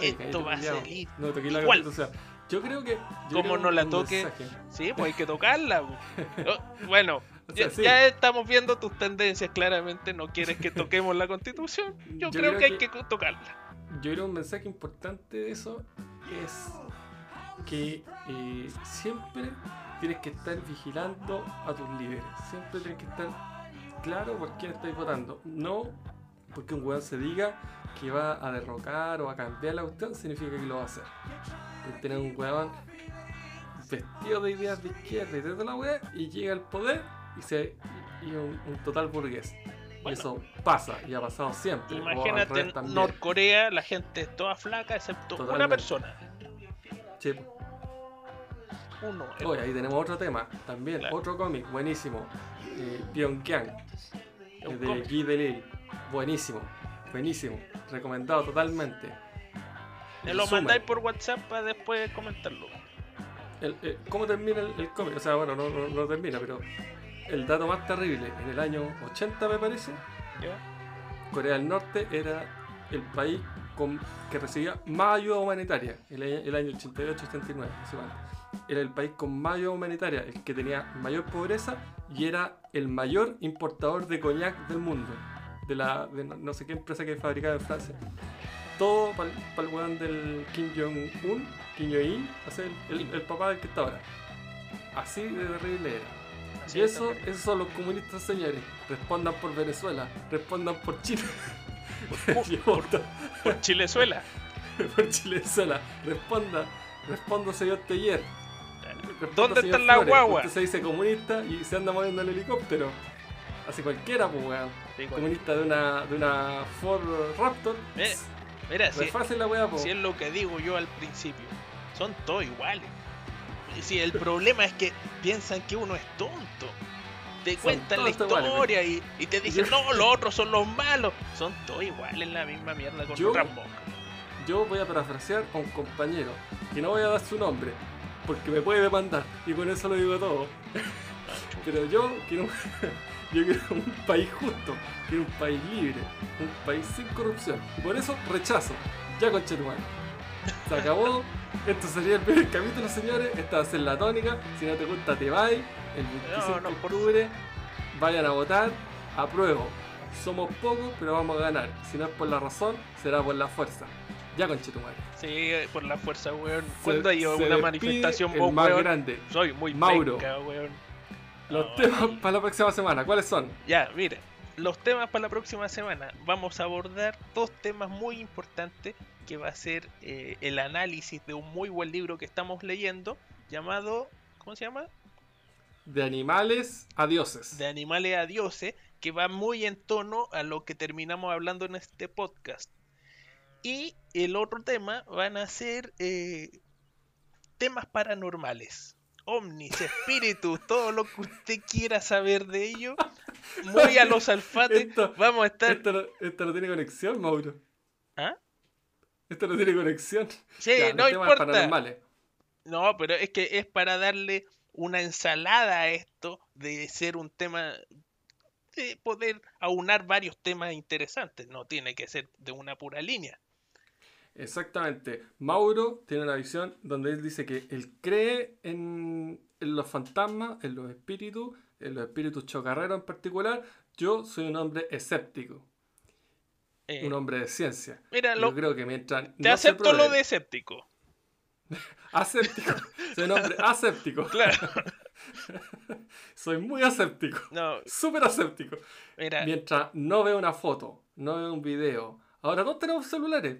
Esto va a salir. No toqué la igual. constitución. Yo creo que. yo Como no la toque, mensaje. Sí, pues hay que tocarla. bu. Oh, Bueno, O sea, ya, sí. ya estamos viendo tus tendencias claramente. No quieres que toquemos la constitución. Yo, Yo creo, creo que hay que- que tocarla. Yo creo un mensaje importante de eso es que eh, siempre tienes que estar vigilando a tus líderes. Siempre tienes que estar claro por quién estáis votando. No porque un weón se diga que va a derrocar o a cambiar la cuestión, significa que lo va a hacer. Puedes tener un weón vestido de ideas de izquierda y de la weá y llega al poder y se y un, un total burgués. Y Bueno. eso pasa y ha pasado siempre. Imagínate en. Norcorea, la gente es toda flaca excepto una persona. Sí. Uno. el- Hoy ahí tenemos otro tema, también, Claro. otro cómic, buenísimo. Eh, Pyongyang, de. Guy Delisle. Buenísimo, buenísimo, recomendado totalmente. Me lo Resumen. mandáis por WhatsApp para después comentarlo. El- eh, ¿Cómo termina el, el cómic? O sea, bueno, no, no, no termina, pero el dato más terrible, en el año 80 me parece, ¿Ya? Corea del Norte era el país con, que recibía más ayuda humanitaria, el, año- el año 88-89, no sé cuánto. Era el país con más ayuda humanitaria, el que tenía mayor pobreza y era el mayor importador de coñac del mundo, de la de no, sé qué empresa que fabricaba en Francia. Todo para el weón del Kim Jong-un, Kim Jong-il, el, el- el papá del que está ahora. Así de terrible era. Así Y es eso, esos son los comunistas, señores. Respondan por Venezuela, respondan por Chile. Voto Por Chilezuela. por Chilezuela. Responda, responda, señor Teller. ¿Dónde están las guaguas? Se dice comunista y se anda moviendo el helicóptero. Así cualquiera, pues, weón. Sí. Comunista de una, de una Ford Raptor. Mira, Mira, si, fácil la weá, pues. si es lo que digo yo al principio, son todos iguales. Y si el problema es que piensan que uno es tonto. Te cuentan la iguales, historia y, y te dicen, Yo- no, los otros son los malos. Son todos iguales, la misma mierda con Yo-. Yo voy a parafrasear a un compañero, que no voy a dar su nombre, porque me puede demandar, y con eso lo digo todo. Pero yo quiero, yo quiero un país justo, quiero un país libre, un país sin corrupción. Y por eso rechazo. Ya con Se acabó. Esto sería el primer capítulo, señores. Esta va a ser la tónica. Si no te gusta, te vais. El 25 no, de octubre. Vayan a votar. Apruebo. Somos pocos, pero vamos a ganar. Si no es por la razón, será por la fuerza. Ya con Sí, por la fuerza, weón. ¿Cuándo hay una manifestación el vos, más weón? grande. Soy muy Mauro. penca, weón. Los No, temas para la próxima semana, ¿cuáles son? Ya, mire, los temas para la próxima semana. Vamos a abordar dos temas muy importantes que va a ser eh, el análisis de un muy buen libro que estamos leyendo llamado, ¿cómo se llama? De animales a dioses. De animales a dioses, que va muy en tono a lo que terminamos hablando en este podcast. Y el otro tema van a ser eh, temas paranormales. Ovnis, espíritus, todo lo que usted quiera saber de ello. Muy a los alfates. Esto- Vamos a estar Esto no, esto no tiene conexión, Mauro. ¿Ah? Esto no tiene conexión. Sí, Ya, no importa. No, pero es que es para darle una ensalada a esto de ser un tema de poder aunar varios temas interesantes. No tiene que ser de una pura línea. Exactamente. Mauro tiene una visión donde él dice que él cree en, en los fantasmas, en los espíritus, en los espíritus chocarreros en particular. Yo soy un hombre escéptico, Eh, un hombre de ciencia. mira, Yo lo- creo que mientras. te no acepto lo de escéptico. Aséptico. Soy un hombre aséptico. Claro. Soy muy aséptico. No, Súper aséptico. mira, Mientras no veo una foto, no veo un video. Ahora todos tenemos celulares.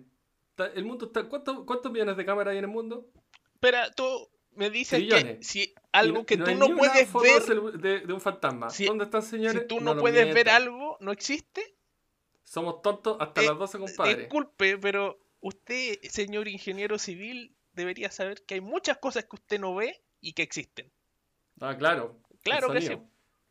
El mundo está. ¿cuántos, ¿Cuántos millones de cámaras hay en el mundo? espera, tú me dices que si algo no- que tú no puedes ver, de, de un fantasma. Si- ¿Dónde están, señores? si tú no, puedes ver algo, ¿no existe? Somos tontos hasta Eh, las 12, compadre. Disculpe, pero usted, señor ingeniero civil, debería saber que hay muchas cosas que usted no ve y que existen. Ah, claro. Claro que sí.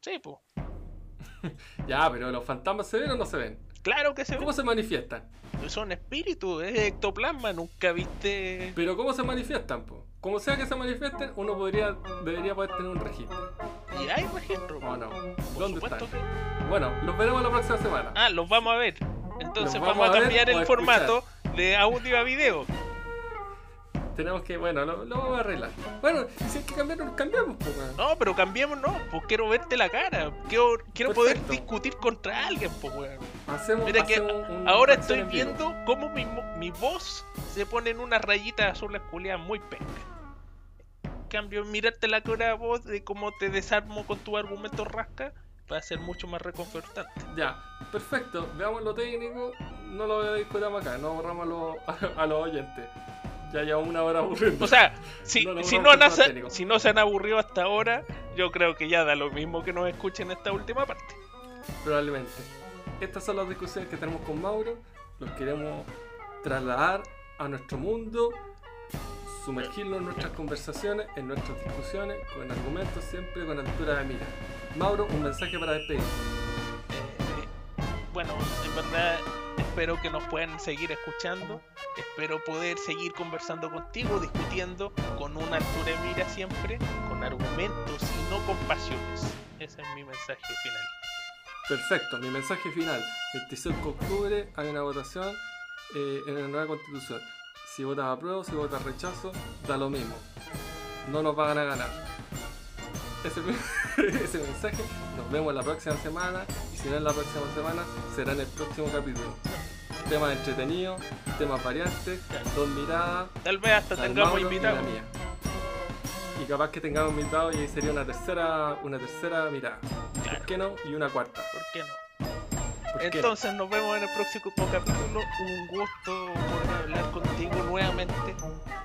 Sí, pues. Ya, pero los fantasmas se ven o no se ven. Claro que se ¿Cómo se manifiestan? Son espíritus, es ectoplasma, nunca viste. Pero ¿cómo se manifiestan, po? Como sea que se manifiesten, uno podría, debería poder tener un registro. Y hay registro. ¿O no? Por ¿Dónde están? que- Bueno, los veremos la próxima semana. Ah, los vamos a ver. Entonces vamos, vamos a cambiar el a formato de audio a video. Tenemos que, bueno, lo, lo vamos a arreglar. Bueno, si hay que cambiar, nos cambiamos, po, weón. No, pero cambiemos, no. Pues quiero verte la cara. Quiero, quiero poder discutir contra alguien, pues, weón. Hacemos, Mira que hacemos un- Ahora estoy vivo. viendo cómo mi, mi voz se pone en unas rayitas azules culiadas muy penca. En cambio, mirarte la cara voz de cómo te desarmo con tu argumento rasca va a ser mucho más reconfortante. Ya, perfecto. Veamos lo técnico. No lo discutamos acá, no borramos a los, a los oyentes. Ya llevamos una hora aburriendo. O sea, si No, si, no, han- si se han aburrido hasta ahora, yo creo que ya da lo mismo que nos escuchen esta última parte. Probablemente. Estas son las discusiones que tenemos con Mauro. Los queremos trasladar a nuestro mundo, sumergirnos en nuestras conversaciones, en nuestras discusiones, con argumentos siempre con altura de mira. Mauro, un mensaje para despedir. Eh, bueno, en verdad espero que nos puedan seguir escuchando. Espero poder seguir conversando contigo, discutiendo con una altura de mira siempre, con argumentos y no con pasiones. Ese es mi mensaje final. Perfecto, mi mensaje final. 25 de octubre hay una votación eh, en la nueva constitución. Si votas apruebo, si votas rechazo, da lo mismo. No nos van a ganar. Ese, ese mensaje. Nos vemos la próxima semana. Y si no es la próxima semana, será en el próximo capítulo. Temas entretenidos, temas variantes, dos miradas. Tal vez hasta tengamos y invitados. Y capaz que tengamos invitados y ahí sería una tercera, una tercera mirada. Claro. ¿Por qué no? Y una cuarta. ¿Por qué no? Entonces nos vemos en el próximo capítulo. Un gusto poder hablar contigo nuevamente,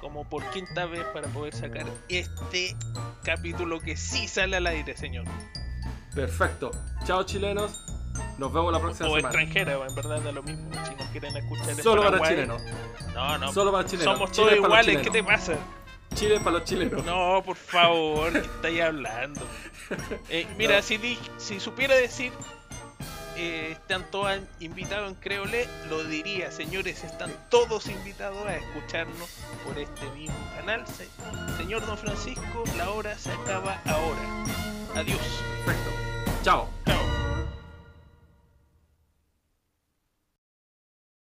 como por quinta vez, para poder sacar este capítulo que sí sale al aire, señor. Perfecto. Chao chilenos. Nos vemos la próxima O semana. extranjera, en verdad da lo mismo. Si nos quieren escuchar Solo para chilenos. No, no. Solo para chilenos. Somos Chile todos iguales, ¿qué te pasa? Chile para los chilenos. No, por favor, ¿qué estáis hablando? Eh, mira, No. si, di- si supiera decir, eh, están todos invitados en Creole, lo diría, señores, están todos invitados a escucharnos por este mismo canal. Se- señor Don Francisco, la hora se acaba ahora. Adiós. Perfecto. Chao.